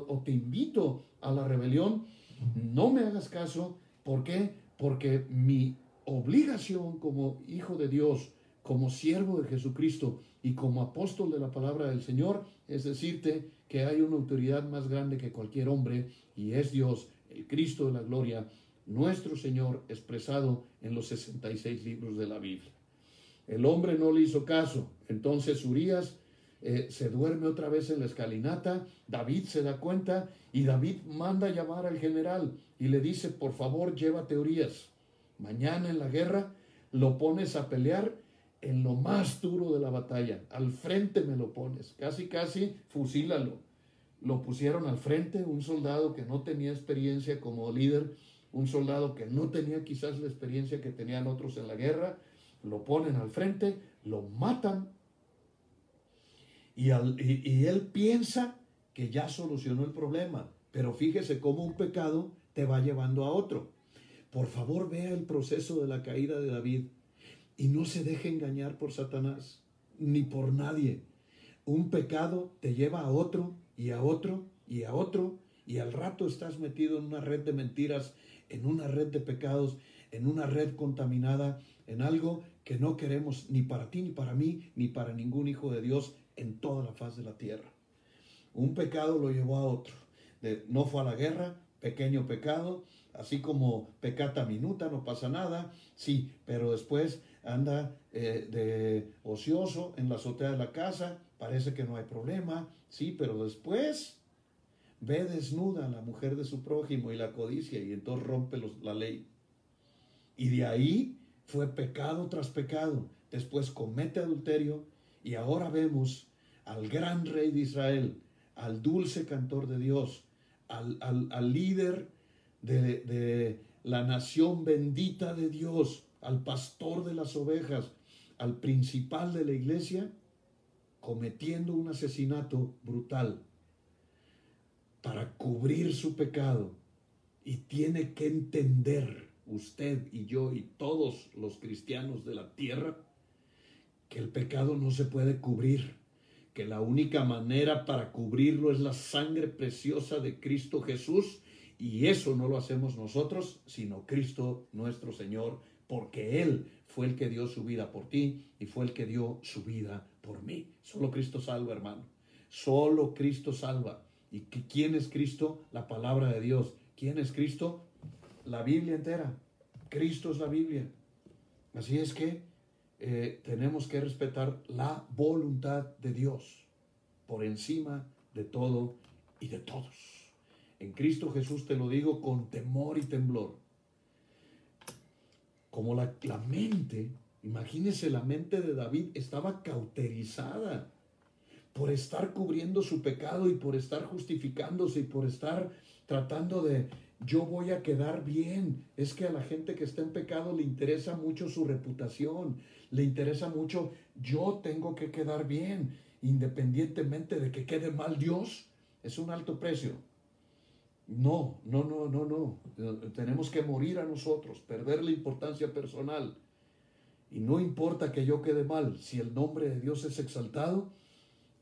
o, te invito a la rebelión, no me hagas caso. ¿Por qué? Porque mi obligación como hijo de Dios, como siervo de Jesucristo y como apóstol de la palabra del Señor, es decirte que hay una autoridad más grande que cualquier hombre y es Dios, el Cristo de la gloria, nuestro Señor expresado en los 66 libros de la Biblia. El hombre no le hizo caso, entonces Urias eh, se duerme otra vez en la escalinata, David se da cuenta y David manda llamar al general y le dice, por favor, llévate Urias. Mañana en la guerra lo pones a pelear en lo más duro de la batalla. Al frente me lo pones. Casi, casi fusílalo. Lo pusieron al frente, un soldado que no tenía experiencia como líder, un soldado que no tenía quizás la experiencia que tenían otros en la guerra. Lo ponen al frente, lo matan. Y, y él piensa que ya solucionó el problema. Pero fíjese cómo un pecado te va llevando a otro. Por favor, vea el proceso de la caída de David y no se deje engañar por Satanás ni por nadie. Un pecado te lleva a otro y a otro y a otro y al rato estás metido en una red de mentiras, en una red de pecados, en una red contaminada, en algo que no queremos ni para ti, ni para mí, ni para ningún hijo de Dios en toda la faz de la tierra. Un pecado lo llevó a otro. De, no fue a la guerra, pequeño pecado, así como pecata minuta, no pasa nada, sí, pero después anda eh, de ocioso en la azotea de la casa, parece que no hay problema, sí, pero después ve desnuda a la mujer de su prójimo y la codicia y entonces rompe la ley. Y de ahí fue pecado tras pecado. Después comete adulterio y ahora vemos al gran rey de Israel, al dulce cantor de Dios, al, líder de, de la nación bendita de Dios, al pastor de las ovejas, al principal de la iglesia, cometiendo un asesinato brutal para cubrir su pecado. Y tiene que entender usted y yo y todos los cristianos de la tierra que el pecado no se puede cubrir, que la única manera para cubrirlo es la sangre preciosa de Cristo Jesús y eso no lo hacemos nosotros, sino Cristo nuestro Señor, porque Él fue el que dio su vida por ti y fue el que dio su vida por mí. Solo Cristo salva, hermano. Solo Cristo salva. ¿Y quién es Cristo? La palabra de Dios. ¿Quién es Cristo? La Biblia entera. Cristo es la Biblia. Así es que eh, tenemos que respetar la voluntad de Dios por encima de todo y de todos. En Cristo Jesús te lo digo con temor y temblor. Como la, la mente, imagínese la mente de David estaba cauterizada por estar cubriendo su pecado y por estar justificándose y por estar tratando de, yo voy a quedar bien. Es que a la gente que está en pecado le interesa mucho su reputación, le interesa mucho, yo tengo que quedar bien, independientemente de que quede mal Dios, es un alto precio. No, no, no, no, no. Tenemos que morir a nosotros, perder la importancia personal. Y no importa que yo quede mal, si el nombre de Dios es exaltado,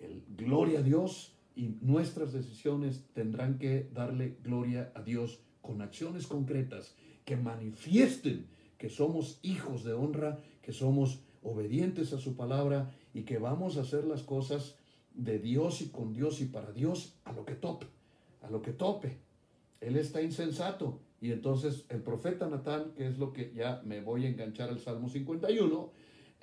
el, gloria a Dios y nuestras decisiones tendrán que darle gloria a Dios con acciones concretas que manifiesten que somos hijos de honra, que somos obedientes a su palabra y que vamos a hacer las cosas de Dios y con Dios y para Dios a lo que tope, a lo que tope. Él está insensato. Y entonces el profeta Natán, que es lo que ya me voy a enganchar al Salmo 51,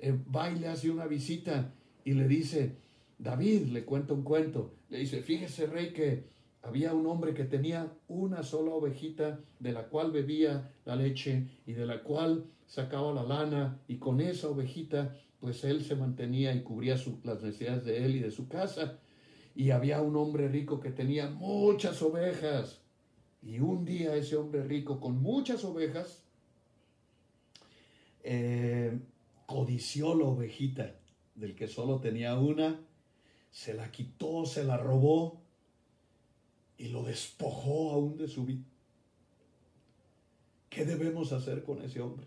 eh, va y le hace una visita y le dice, David le cuenta un cuento, le dice, fíjese rey que había un hombre que tenía una sola ovejita de la cual bebía la leche y de la cual sacaba la lana y con esa ovejita pues él se mantenía y cubría las necesidades de él y de su casa. Y había un hombre rico que tenía muchas ovejas. Y un día ese hombre rico con muchas ovejas eh, codició la ovejita del que solo tenía una, se la quitó, se la robó y lo despojó aún de su vida. ¿Qué debemos hacer con ese hombre?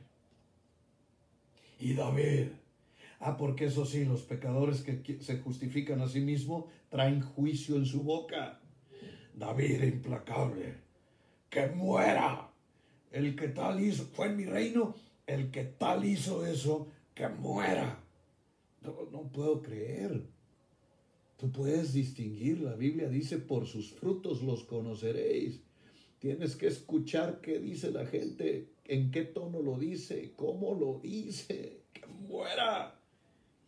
Y David, ah, porque eso sí, los pecadores que se justifican a sí mismos traen juicio en su boca. David implacable, que muera. El que tal hizo, fue en mi reino, el que tal hizo eso, que muera. No, no puedo creer. Tú puedes distinguir, la Biblia dice, por sus frutos los conoceréis. Tienes que escuchar qué dice la gente, en qué tono lo dice, cómo lo dice, que muera.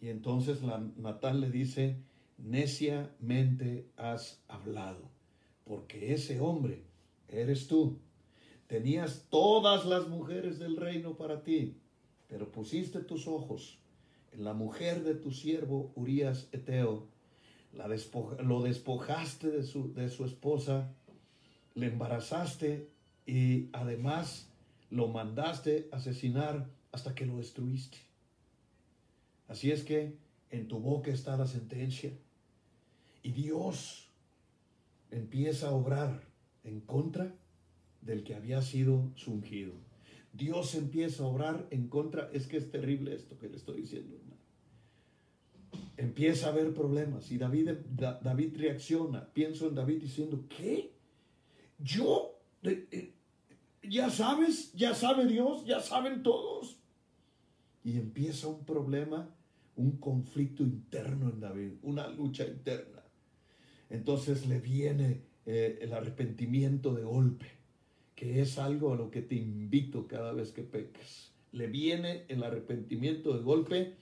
Y entonces la, Natal le dice, neciamente has hablado, porque ese hombre eres tú. Tenías todas las mujeres del reino para ti, pero pusiste tus ojos en la mujer de tu siervo Urias Eteo lo despojaste de su, de su esposa, le embarazaste y además lo mandaste asesinar hasta que lo destruiste. Así es que en tu boca está la sentencia y Dios empieza a obrar en contra del que había sido ungido. Dios empieza a obrar en contra, es que es terrible esto que le estoy diciendo empieza a haber problemas y David, David reacciona. Pienso en David diciendo, ¿qué? ¿Yo? Eh, ¿Ya sabes? ¿Ya sabe Dios? ¿Ya saben todos? Y empieza un problema, un conflicto interno en David, una lucha interna. Entonces le viene eh, el arrepentimiento de golpe. que es algo a lo que te invito cada vez que pecas. Le viene el arrepentimiento de golpe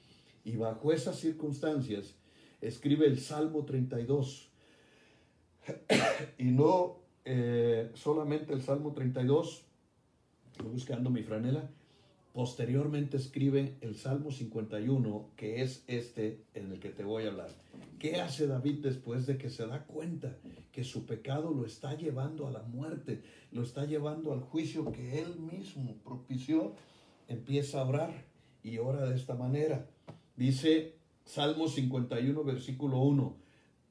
y bajo esas circunstancias escribe el Salmo 32. y no eh, solamente el Salmo 32, estoy buscando mi franela, posteriormente escribe el Salmo 51, que es este en el que te voy a hablar. ¿Qué hace David después de que se da cuenta que su pecado lo está llevando a la muerte, lo está llevando al juicio que él mismo propició? Empieza a orar y ora de esta manera. Dice Salmo 51, versículo 1.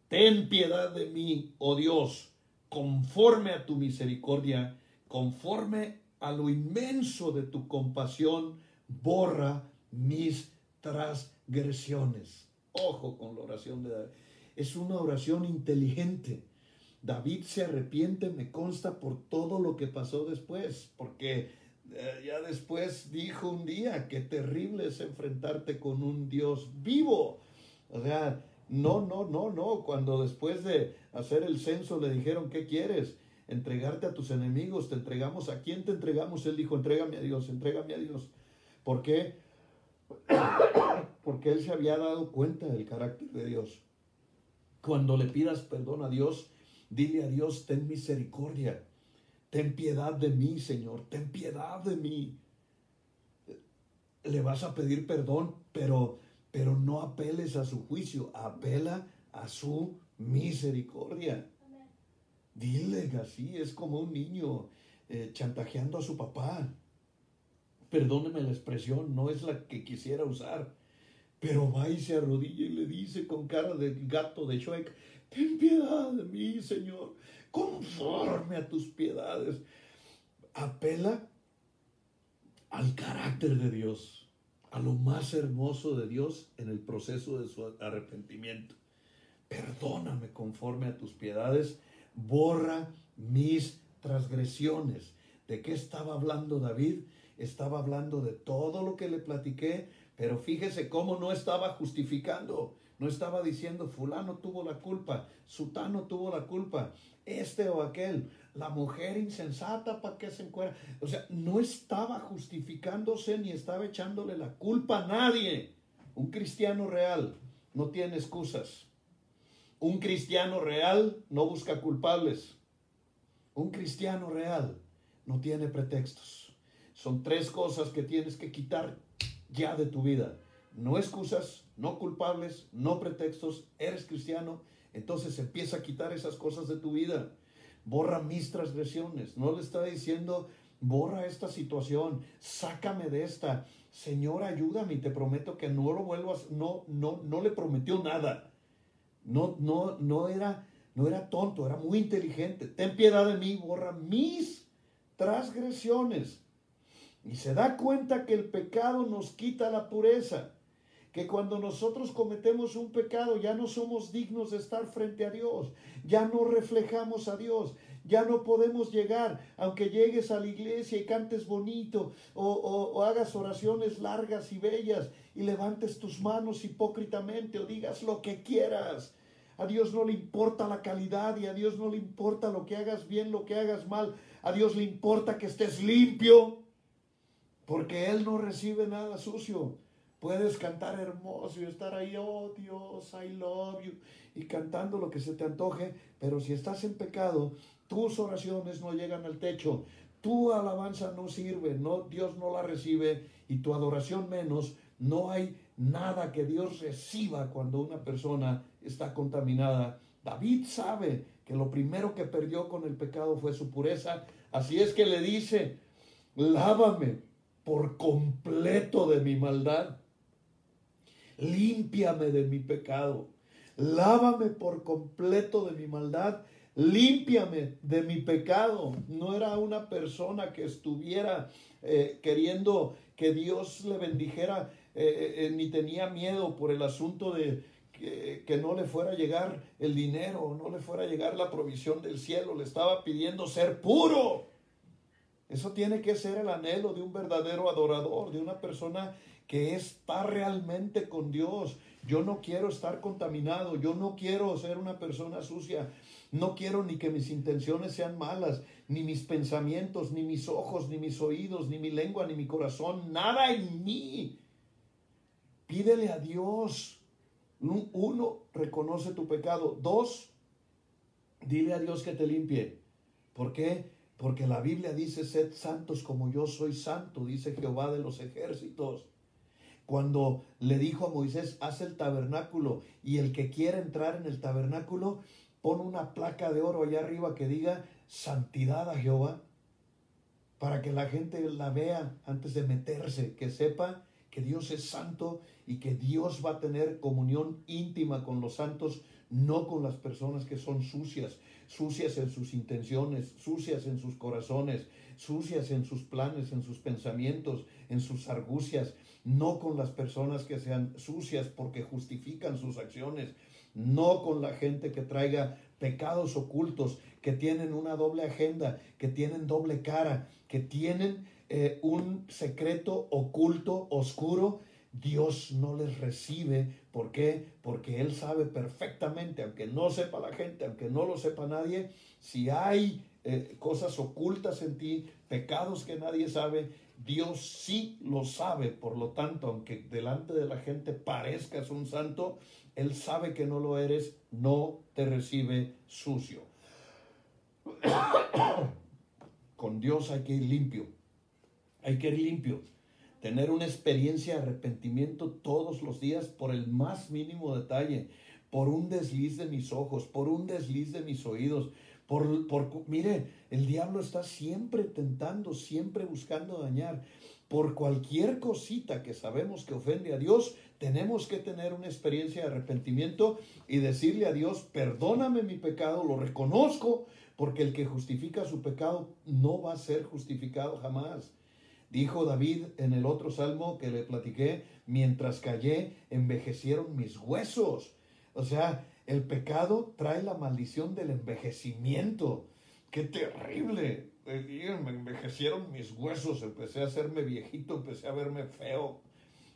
Ten piedad de mí, oh Dios, conforme a tu misericordia, conforme a lo inmenso de tu compasión, borra mis transgresiones. Ojo con la oración de David. Es una oración inteligente. David se arrepiente, me consta, por todo lo que pasó después, porque ya después dijo un día, qué terrible es enfrentarte con un Dios vivo. O sea, no, no, no, no. Cuando después de hacer el censo le dijeron, ¿qué quieres? Entregarte a tus enemigos, te entregamos. ¿A quién te entregamos? Él dijo, entrégame a Dios, entrégame a Dios. ¿Por qué? Porque él se había dado cuenta del carácter de Dios. Cuando le pidas perdón a Dios, dile a Dios, ten misericordia. Ten piedad de mí, Señor, ten piedad de mí. Le vas a pedir perdón, pero pero no apeles a su juicio, apela a su misericordia. Dile así, es como un niño eh, chantajeando a su papá. Perdóneme la expresión, no es la que quisiera usar, pero va y se arrodilla y le dice con cara de gato de Shrek, ten piedad de mí, Señor, conforme a tus piedades. Apela al carácter de Dios a lo más hermoso de Dios en el proceso de su arrepentimiento. Perdóname conforme a tus piedades, borra mis transgresiones. ¿De qué estaba hablando David? Estaba hablando de todo lo que le platiqué, pero fíjese cómo no estaba justificando, no estaba diciendo fulano tuvo la culpa, sutano tuvo la culpa, este o aquel la mujer insensata, ¿para qué se encuentra? O sea, no estaba justificándose ni estaba echándole la culpa a nadie. Un cristiano real no tiene excusas. Un cristiano real no busca culpables. Un cristiano real no tiene pretextos. Son tres cosas que tienes que quitar ya de tu vida. No excusas, no culpables, no pretextos. Eres cristiano, entonces empieza a quitar esas cosas de tu vida borra mis transgresiones. No le está diciendo, borra esta situación, sácame de esta. Señor, ayúdame y te prometo que no lo vuelvas, no, no, no le prometió nada. No, no, no era, no era tonto, era muy inteligente. Ten piedad de mí, borra mis transgresiones. Y se da cuenta que el pecado nos quita la pureza que cuando nosotros cometemos un pecado ya no somos dignos de estar frente a Dios, ya no reflejamos a Dios, ya no podemos llegar, aunque llegues a la iglesia y cantes bonito o, hagas oraciones largas y bellas y levantes tus manos hipócritamente o digas lo que quieras. A Dios no le importa la calidad y a Dios no le importa lo que hagas bien, lo que hagas mal. A Dios le importa que estés limpio, porque Él no recibe nada sucio. Puedes cantar hermoso y estar ahí, oh Dios, I love you, y cantando lo que se te antoje, pero si estás en pecado, tus oraciones no llegan al techo, tu alabanza no sirve, no, Dios no la recibe y tu adoración menos. No hay nada que Dios reciba cuando una persona está contaminada. David sabe que lo primero que perdió con el pecado fue su pureza. Así es que le dice, lávame por completo de mi maldad límpiame de mi pecado, lávame por completo de mi maldad, límpiame de mi pecado. No era una persona que estuviera eh, queriendo que Dios le bendijera, eh, eh, ni tenía miedo por el asunto de que, que, no le fuera a llegar el dinero, no le fuera a llegar la provisión del cielo, le estaba pidiendo ser puro. Eso tiene que ser el anhelo de un verdadero adorador, de una persona que está realmente con Dios. Yo no quiero estar contaminado, yo no quiero ser una persona sucia. No quiero ni que mis intenciones sean malas, ni mis pensamientos, ni mis ojos, ni mis oídos, ni mi lengua, ni mi corazón, nada en mí. Pídele a Dios. Uno, reconoce tu pecado. Dos, dile a Dios que te limpie. ¿Por qué? Porque la Biblia dice, sed santos como yo soy santo, dice Jehová de los ejércitos. Cuando le dijo a Moisés, haz el tabernáculo y el que quiera entrar en el tabernáculo, pon una placa de oro allá arriba que diga santidad a Jehová, para que la gente la vea antes de meterse, que sepa que Dios es santo y que Dios va a tener comunión íntima con los santos, no con las personas que son sucias, sucias en sus intenciones, sucias en sus corazones, sucias en sus planes, en sus pensamientos, en sus argucias, no con las personas que sean sucias porque justifican sus acciones, no con la gente que traiga pecados ocultos, que tienen una doble agenda, que tienen doble cara, que tienen eh, un secreto oculto, oscuro. Dios no les recibe. ¿Por qué? Porque Él sabe perfectamente, aunque no sepa la gente, aunque no lo sepa nadie, si hay eh, cosas ocultas en ti, pecados que nadie sabe, Dios sí lo sabe. Por lo tanto, aunque delante de la gente parezcas un santo, él sabe que no lo eres, no te recibe sucio. Con Dios hay que ir limpio. Hay que ir limpio. Tener una experiencia de arrepentimiento todos los días por el más mínimo detalle, por un desliz de mis ojos, por un desliz de mis oídos, por, por, mire, el diablo está siempre tentando, siempre buscando dañar. Por cualquier cosita que sabemos que ofende a Dios, tenemos que tener una experiencia de arrepentimiento y decirle a Dios, perdóname mi pecado, lo reconozco, porque el que justifica su pecado no va a ser justificado jamás. Dijo David en el otro salmo que le platiqué, mientras callé, envejecieron mis huesos. O sea, el pecado trae la maldición del envejecimiento. ¡Qué terrible! Me envejecieron mis huesos, empecé a hacerme viejito, empecé a verme feo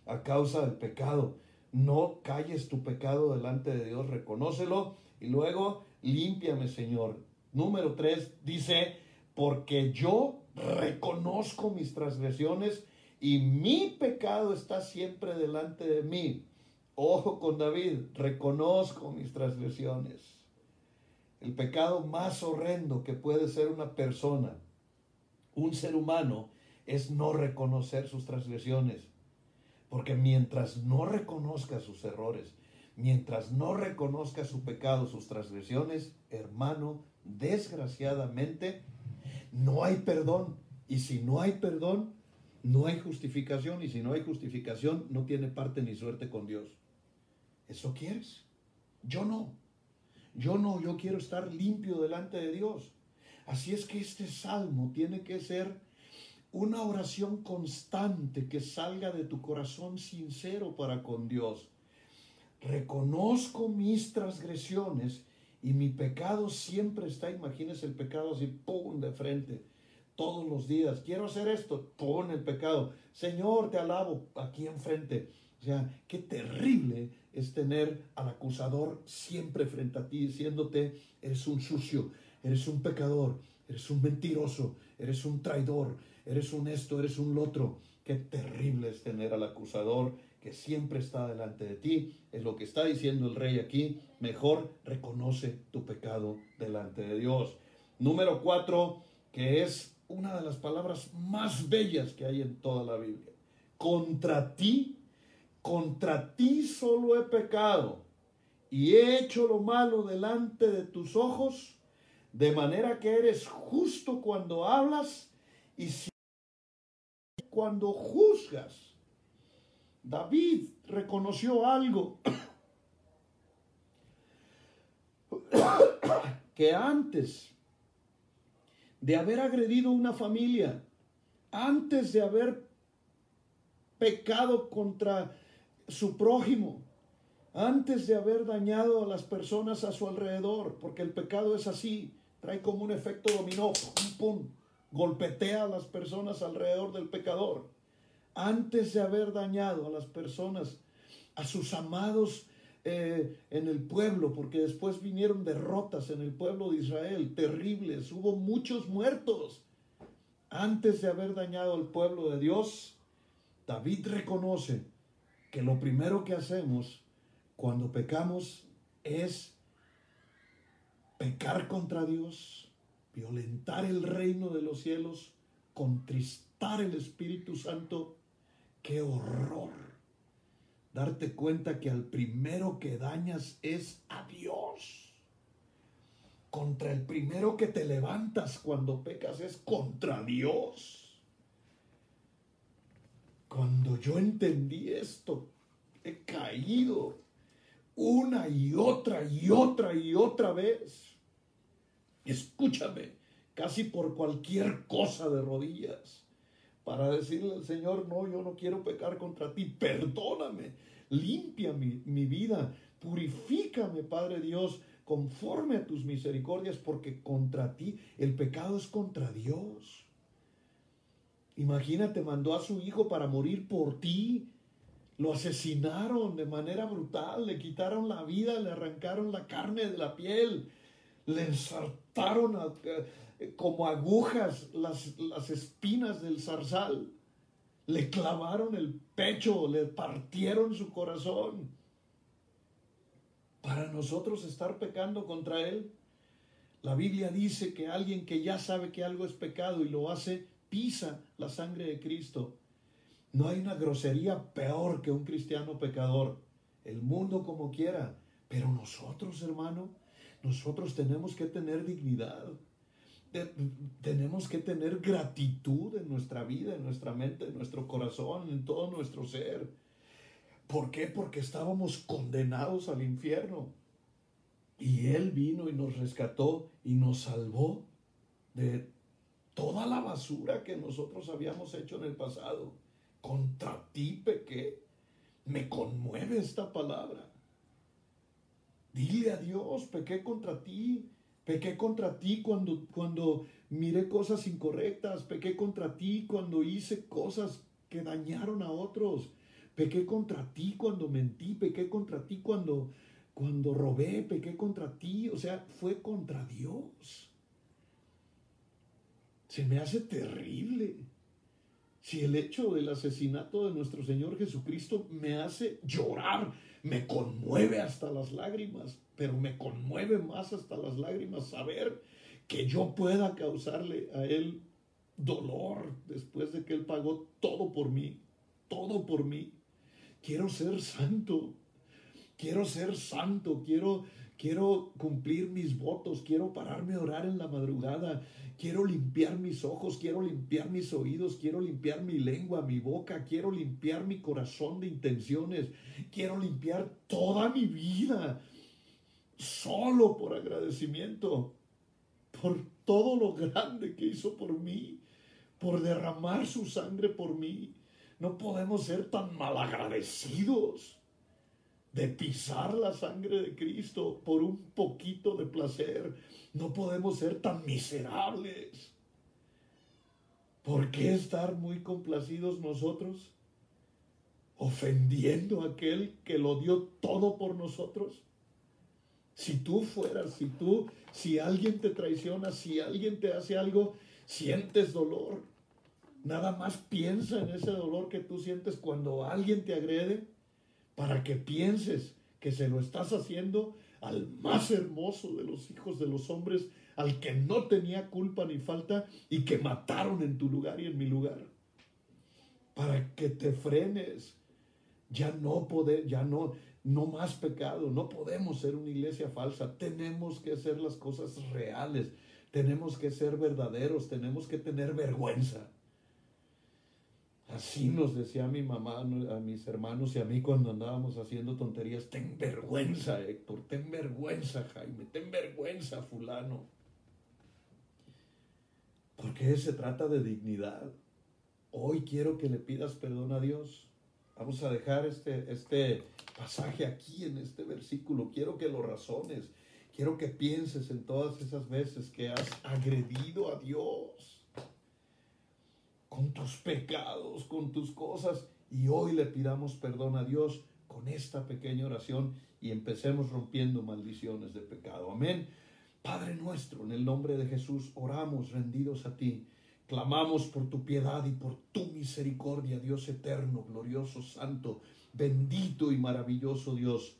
a causa del pecado. No calles tu pecado delante de Dios, reconócelo y luego límpiame, Señor. Número tres dice, porque yo reconozco mis transgresiones y mi pecado está siempre delante de mí. Ojo con David, reconozco mis transgresiones. El pecado más horrendo que puede ser una persona, un ser humano, es no reconocer sus transgresiones. Porque mientras no reconozca sus errores, mientras no reconozca su pecado, sus transgresiones, hermano, desgraciadamente, no hay perdón. Y si no hay perdón, no hay justificación. Y si no hay justificación, no tiene parte ni suerte con Dios. ¿Eso quieres? Yo no. Yo no, yo quiero estar limpio delante de Dios. Así es que este salmo tiene que ser una oración constante que salga de tu corazón sincero para con Dios. Reconozco mis transgresiones y mi pecado siempre está, imagínese el pecado así, pum, de frente, todos los días. Quiero hacer esto, pum, el pecado. Señor, te alabo aquí enfrente. O sea, qué terrible es tener al acusador siempre frente a ti diciéndote, eres un sucio, eres un pecador, eres un mentiroso, eres un traidor, eres un esto, eres un otro. Qué terrible es tener al acusador que siempre está delante de ti. Es lo que está diciendo el rey aquí. Mejor reconoce tu pecado delante de Dios. Número cuatro, que es una de las palabras más bellas que hay en toda la Biblia. Contra ti, contra ti solo he pecado y he hecho lo malo delante de tus ojos, de manera que eres justo cuando hablas y cuando juzgas. David reconoció algo que antes de haber agredido una familia, antes de haber pecado contra su prójimo, antes de haber dañado a las personas a su alrededor, porque el pecado es así, trae como un efecto dominó, pum, golpetea a las personas alrededor del pecador. Antes de haber dañado a las personas, a sus amados eh, en el pueblo, porque después vinieron derrotas en el pueblo de Israel, terribles, hubo muchos muertos. Antes de haber dañado al pueblo de Dios, David reconoce que lo primero que hacemos cuando pecamos es pecar contra Dios, violentar el reino de los cielos, contristar el Espíritu Santo. ¡Qué horror! Darte cuenta que al primero que dañas es a Dios. Contra el primero que te levantas cuando pecas es contra Dios. Cuando yo entendí esto, he caído una y otra y otra y otra vez escúchame, casi por cualquier cosa de rodillas, para decirle al Señor, no, yo no quiero pecar contra ti, perdóname, limpia mi, mi vida, purifícame, Padre Dios, conforme a tus misericordias, porque contra ti el pecado es contra Dios. Imagínate, mandó a su hijo para morir por ti. Lo asesinaron de manera brutal, le quitaron la vida, le arrancaron la carne de la piel, le ensartaron eh, como agujas las, las espinas del zarzal, le clavaron el pecho, le partieron su corazón. Para nosotros estar pecando contra Él, la Biblia dice que alguien que ya sabe que algo es pecado y lo hace, pisa la sangre de Cristo. No hay una grosería peor que un cristiano pecador. El mundo como quiera. Pero nosotros, hermano, nosotros tenemos que tener dignidad. tenemos que tener gratitud en nuestra vida, en nuestra mente, en nuestro corazón, en todo nuestro ser. ¿Por qué? Porque estábamos condenados al infierno. Y Él vino y nos rescató y nos salvó de toda la basura que nosotros habíamos hecho en el pasado. Contra ti. Me conmueve esta palabra. Dile a Dios, pequé contra ti, pequé contra ti cuando, cuando miré cosas incorrectas, pequé contra ti cuando hice cosas que dañaron a otros, pequé contra ti cuando mentí, pequé contra ti cuando, cuando robé, pequé contra ti, o sea, fue contra Dios. Se me hace terrible. Si el hecho del asesinato de nuestro Señor Jesucristo me hace llorar, me conmueve hasta las lágrimas, pero me conmueve más hasta las lágrimas saber que yo pueda causarle a Él dolor después de que Él pagó todo por mí, todo por mí. Quiero ser santo, quiero ser santo, quiero quiero cumplir mis votos, quiero pararme a orar en la madrugada, quiero limpiar mis ojos, quiero limpiar mis oídos, quiero limpiar mi lengua, mi boca, quiero limpiar mi corazón de intenciones, quiero limpiar toda mi vida, solo por agradecimiento, por todo lo grande que hizo por mí, por derramar su sangre por mí. No podemos ser tan malagradecidos de pisar la sangre de Cristo por un poquito de placer. No podemos ser tan miserables. ¿Por qué estar muy complacidos nosotros? Ofendiendo a aquel que lo dio todo por nosotros. Si tú fueras, si tú, si alguien te traiciona, si alguien te hace algo, sientes dolor. Nada más piensa en ese dolor que tú sientes cuando alguien te agrede para que pienses que se lo estás haciendo al más hermoso de los hijos de los hombres, al que no tenía culpa ni falta y que mataron en tu lugar y en mi lugar. Para que te frenes. Ya no poder, ya no, no más pecado. No podemos ser una iglesia falsa. Tenemos que hacer las cosas reales. Tenemos que ser verdaderos. Tenemos que tener vergüenza. Así nos decía mi mamá, a mis hermanos y a mí cuando andábamos haciendo tonterías, ten vergüenza Héctor, ten vergüenza Jaime, ten vergüenza fulano. Porque se trata de dignidad. Hoy quiero que le pidas perdón a Dios. Vamos a dejar este, este pasaje aquí en este versículo. Quiero que lo razones. Quiero que pienses en todas esas veces que has agredido a Dios con tus pecados, con tus cosas, y hoy le pidamos perdón a Dios con esta pequeña oración y empecemos rompiendo maldiciones de pecado. Amén. Padre nuestro, en el nombre de Jesús, oramos rendidos a ti. Clamamos por tu piedad y por tu misericordia, Dios eterno, glorioso, santo, bendito y maravilloso Dios.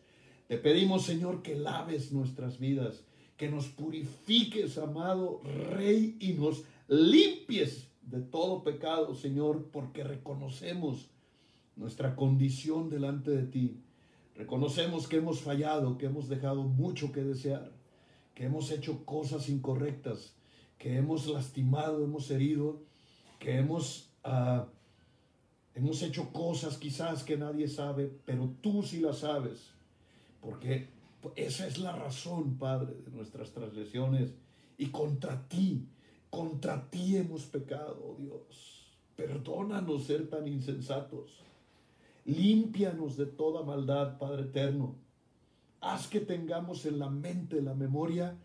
Te pedimos, Señor, que laves nuestras vidas, que nos purifiques, amado Rey, y nos limpies de todo pecado, Señor, porque reconocemos nuestra condición delante de ti. Reconocemos que hemos fallado, que hemos dejado mucho que desear, que hemos hecho cosas incorrectas, que hemos lastimado, hemos herido, que hemos, ah, hemos hecho cosas quizás que nadie sabe, pero tú sí las sabes, porque esa es la razón, Padre, de nuestras transgresiones. Y contra ti, contra ti hemos pecado, oh Dios. Perdónanos ser tan insensatos. Límpianos de toda maldad, Padre eterno. Haz que tengamos en la mente, la memoria,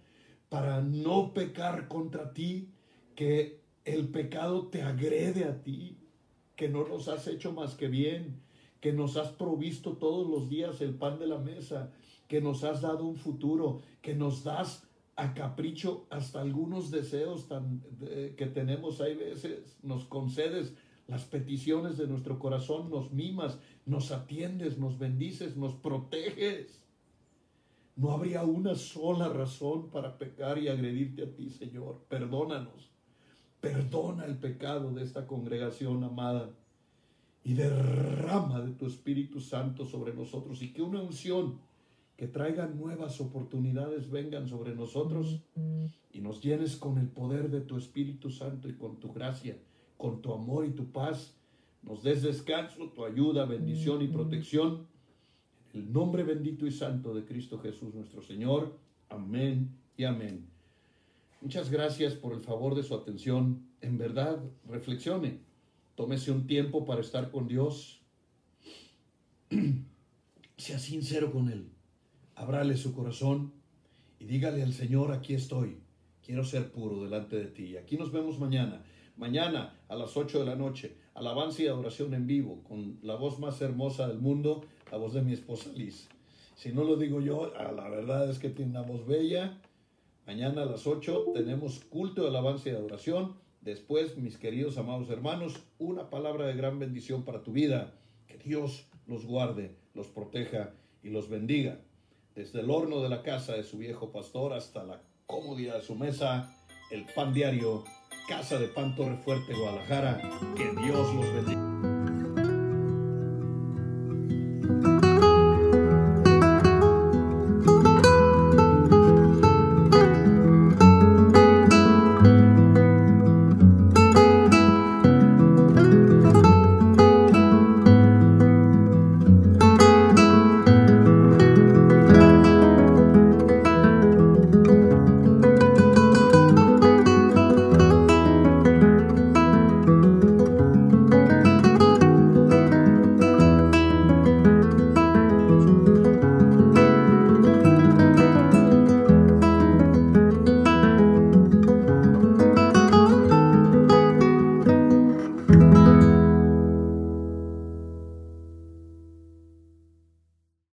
para no pecar contra ti, que el pecado te agrede a ti, que no nos has hecho más que bien, que nos has provisto todos los días el pan de la mesa, que nos has dado un futuro, que nos das a capricho hasta algunos deseos tan, que tenemos hay veces, nos concedes las peticiones de nuestro corazón, nos mimas, nos atiendes, nos bendices, nos proteges. No habría una sola razón para pecar y agredirte a ti, Señor. Perdónanos. Perdona el pecado de esta congregación amada y derrama de tu Espíritu Santo sobre nosotros y que una unción que traiga nuevas oportunidades vengan sobre nosotros y nos llenes con el poder de tu Espíritu Santo y con tu gracia, con tu amor y tu paz. Nos des descanso, tu ayuda, bendición y protección. En el nombre bendito y santo de Cristo Jesús nuestro Señor. Amén y amén. Muchas gracias por el favor de su atención. En verdad, reflexione. Tómese un tiempo para estar con Dios. sea sincero con Él ábrale su corazón y dígale al Señor, aquí estoy, quiero ser puro delante de ti. Aquí nos vemos mañana. Mañana a las 8 de la noche, alabanza y adoración en vivo, con la voz más hermosa del mundo, la voz de mi esposa Liz. Si no lo digo yo, la verdad es que tiene una voz bella. Mañana a las 8 tenemos culto de alabanza y adoración. Después, mis queridos amados hermanos, una palabra de gran bendición para tu vida. Que Dios los guarde, los proteja y los bendiga desde el horno de la casa de su viejo pastor hasta la comodidad de su mesa, el pan diario, Casa de Pan Torre Fuerte, Guadalajara. Que Dios los bendiga.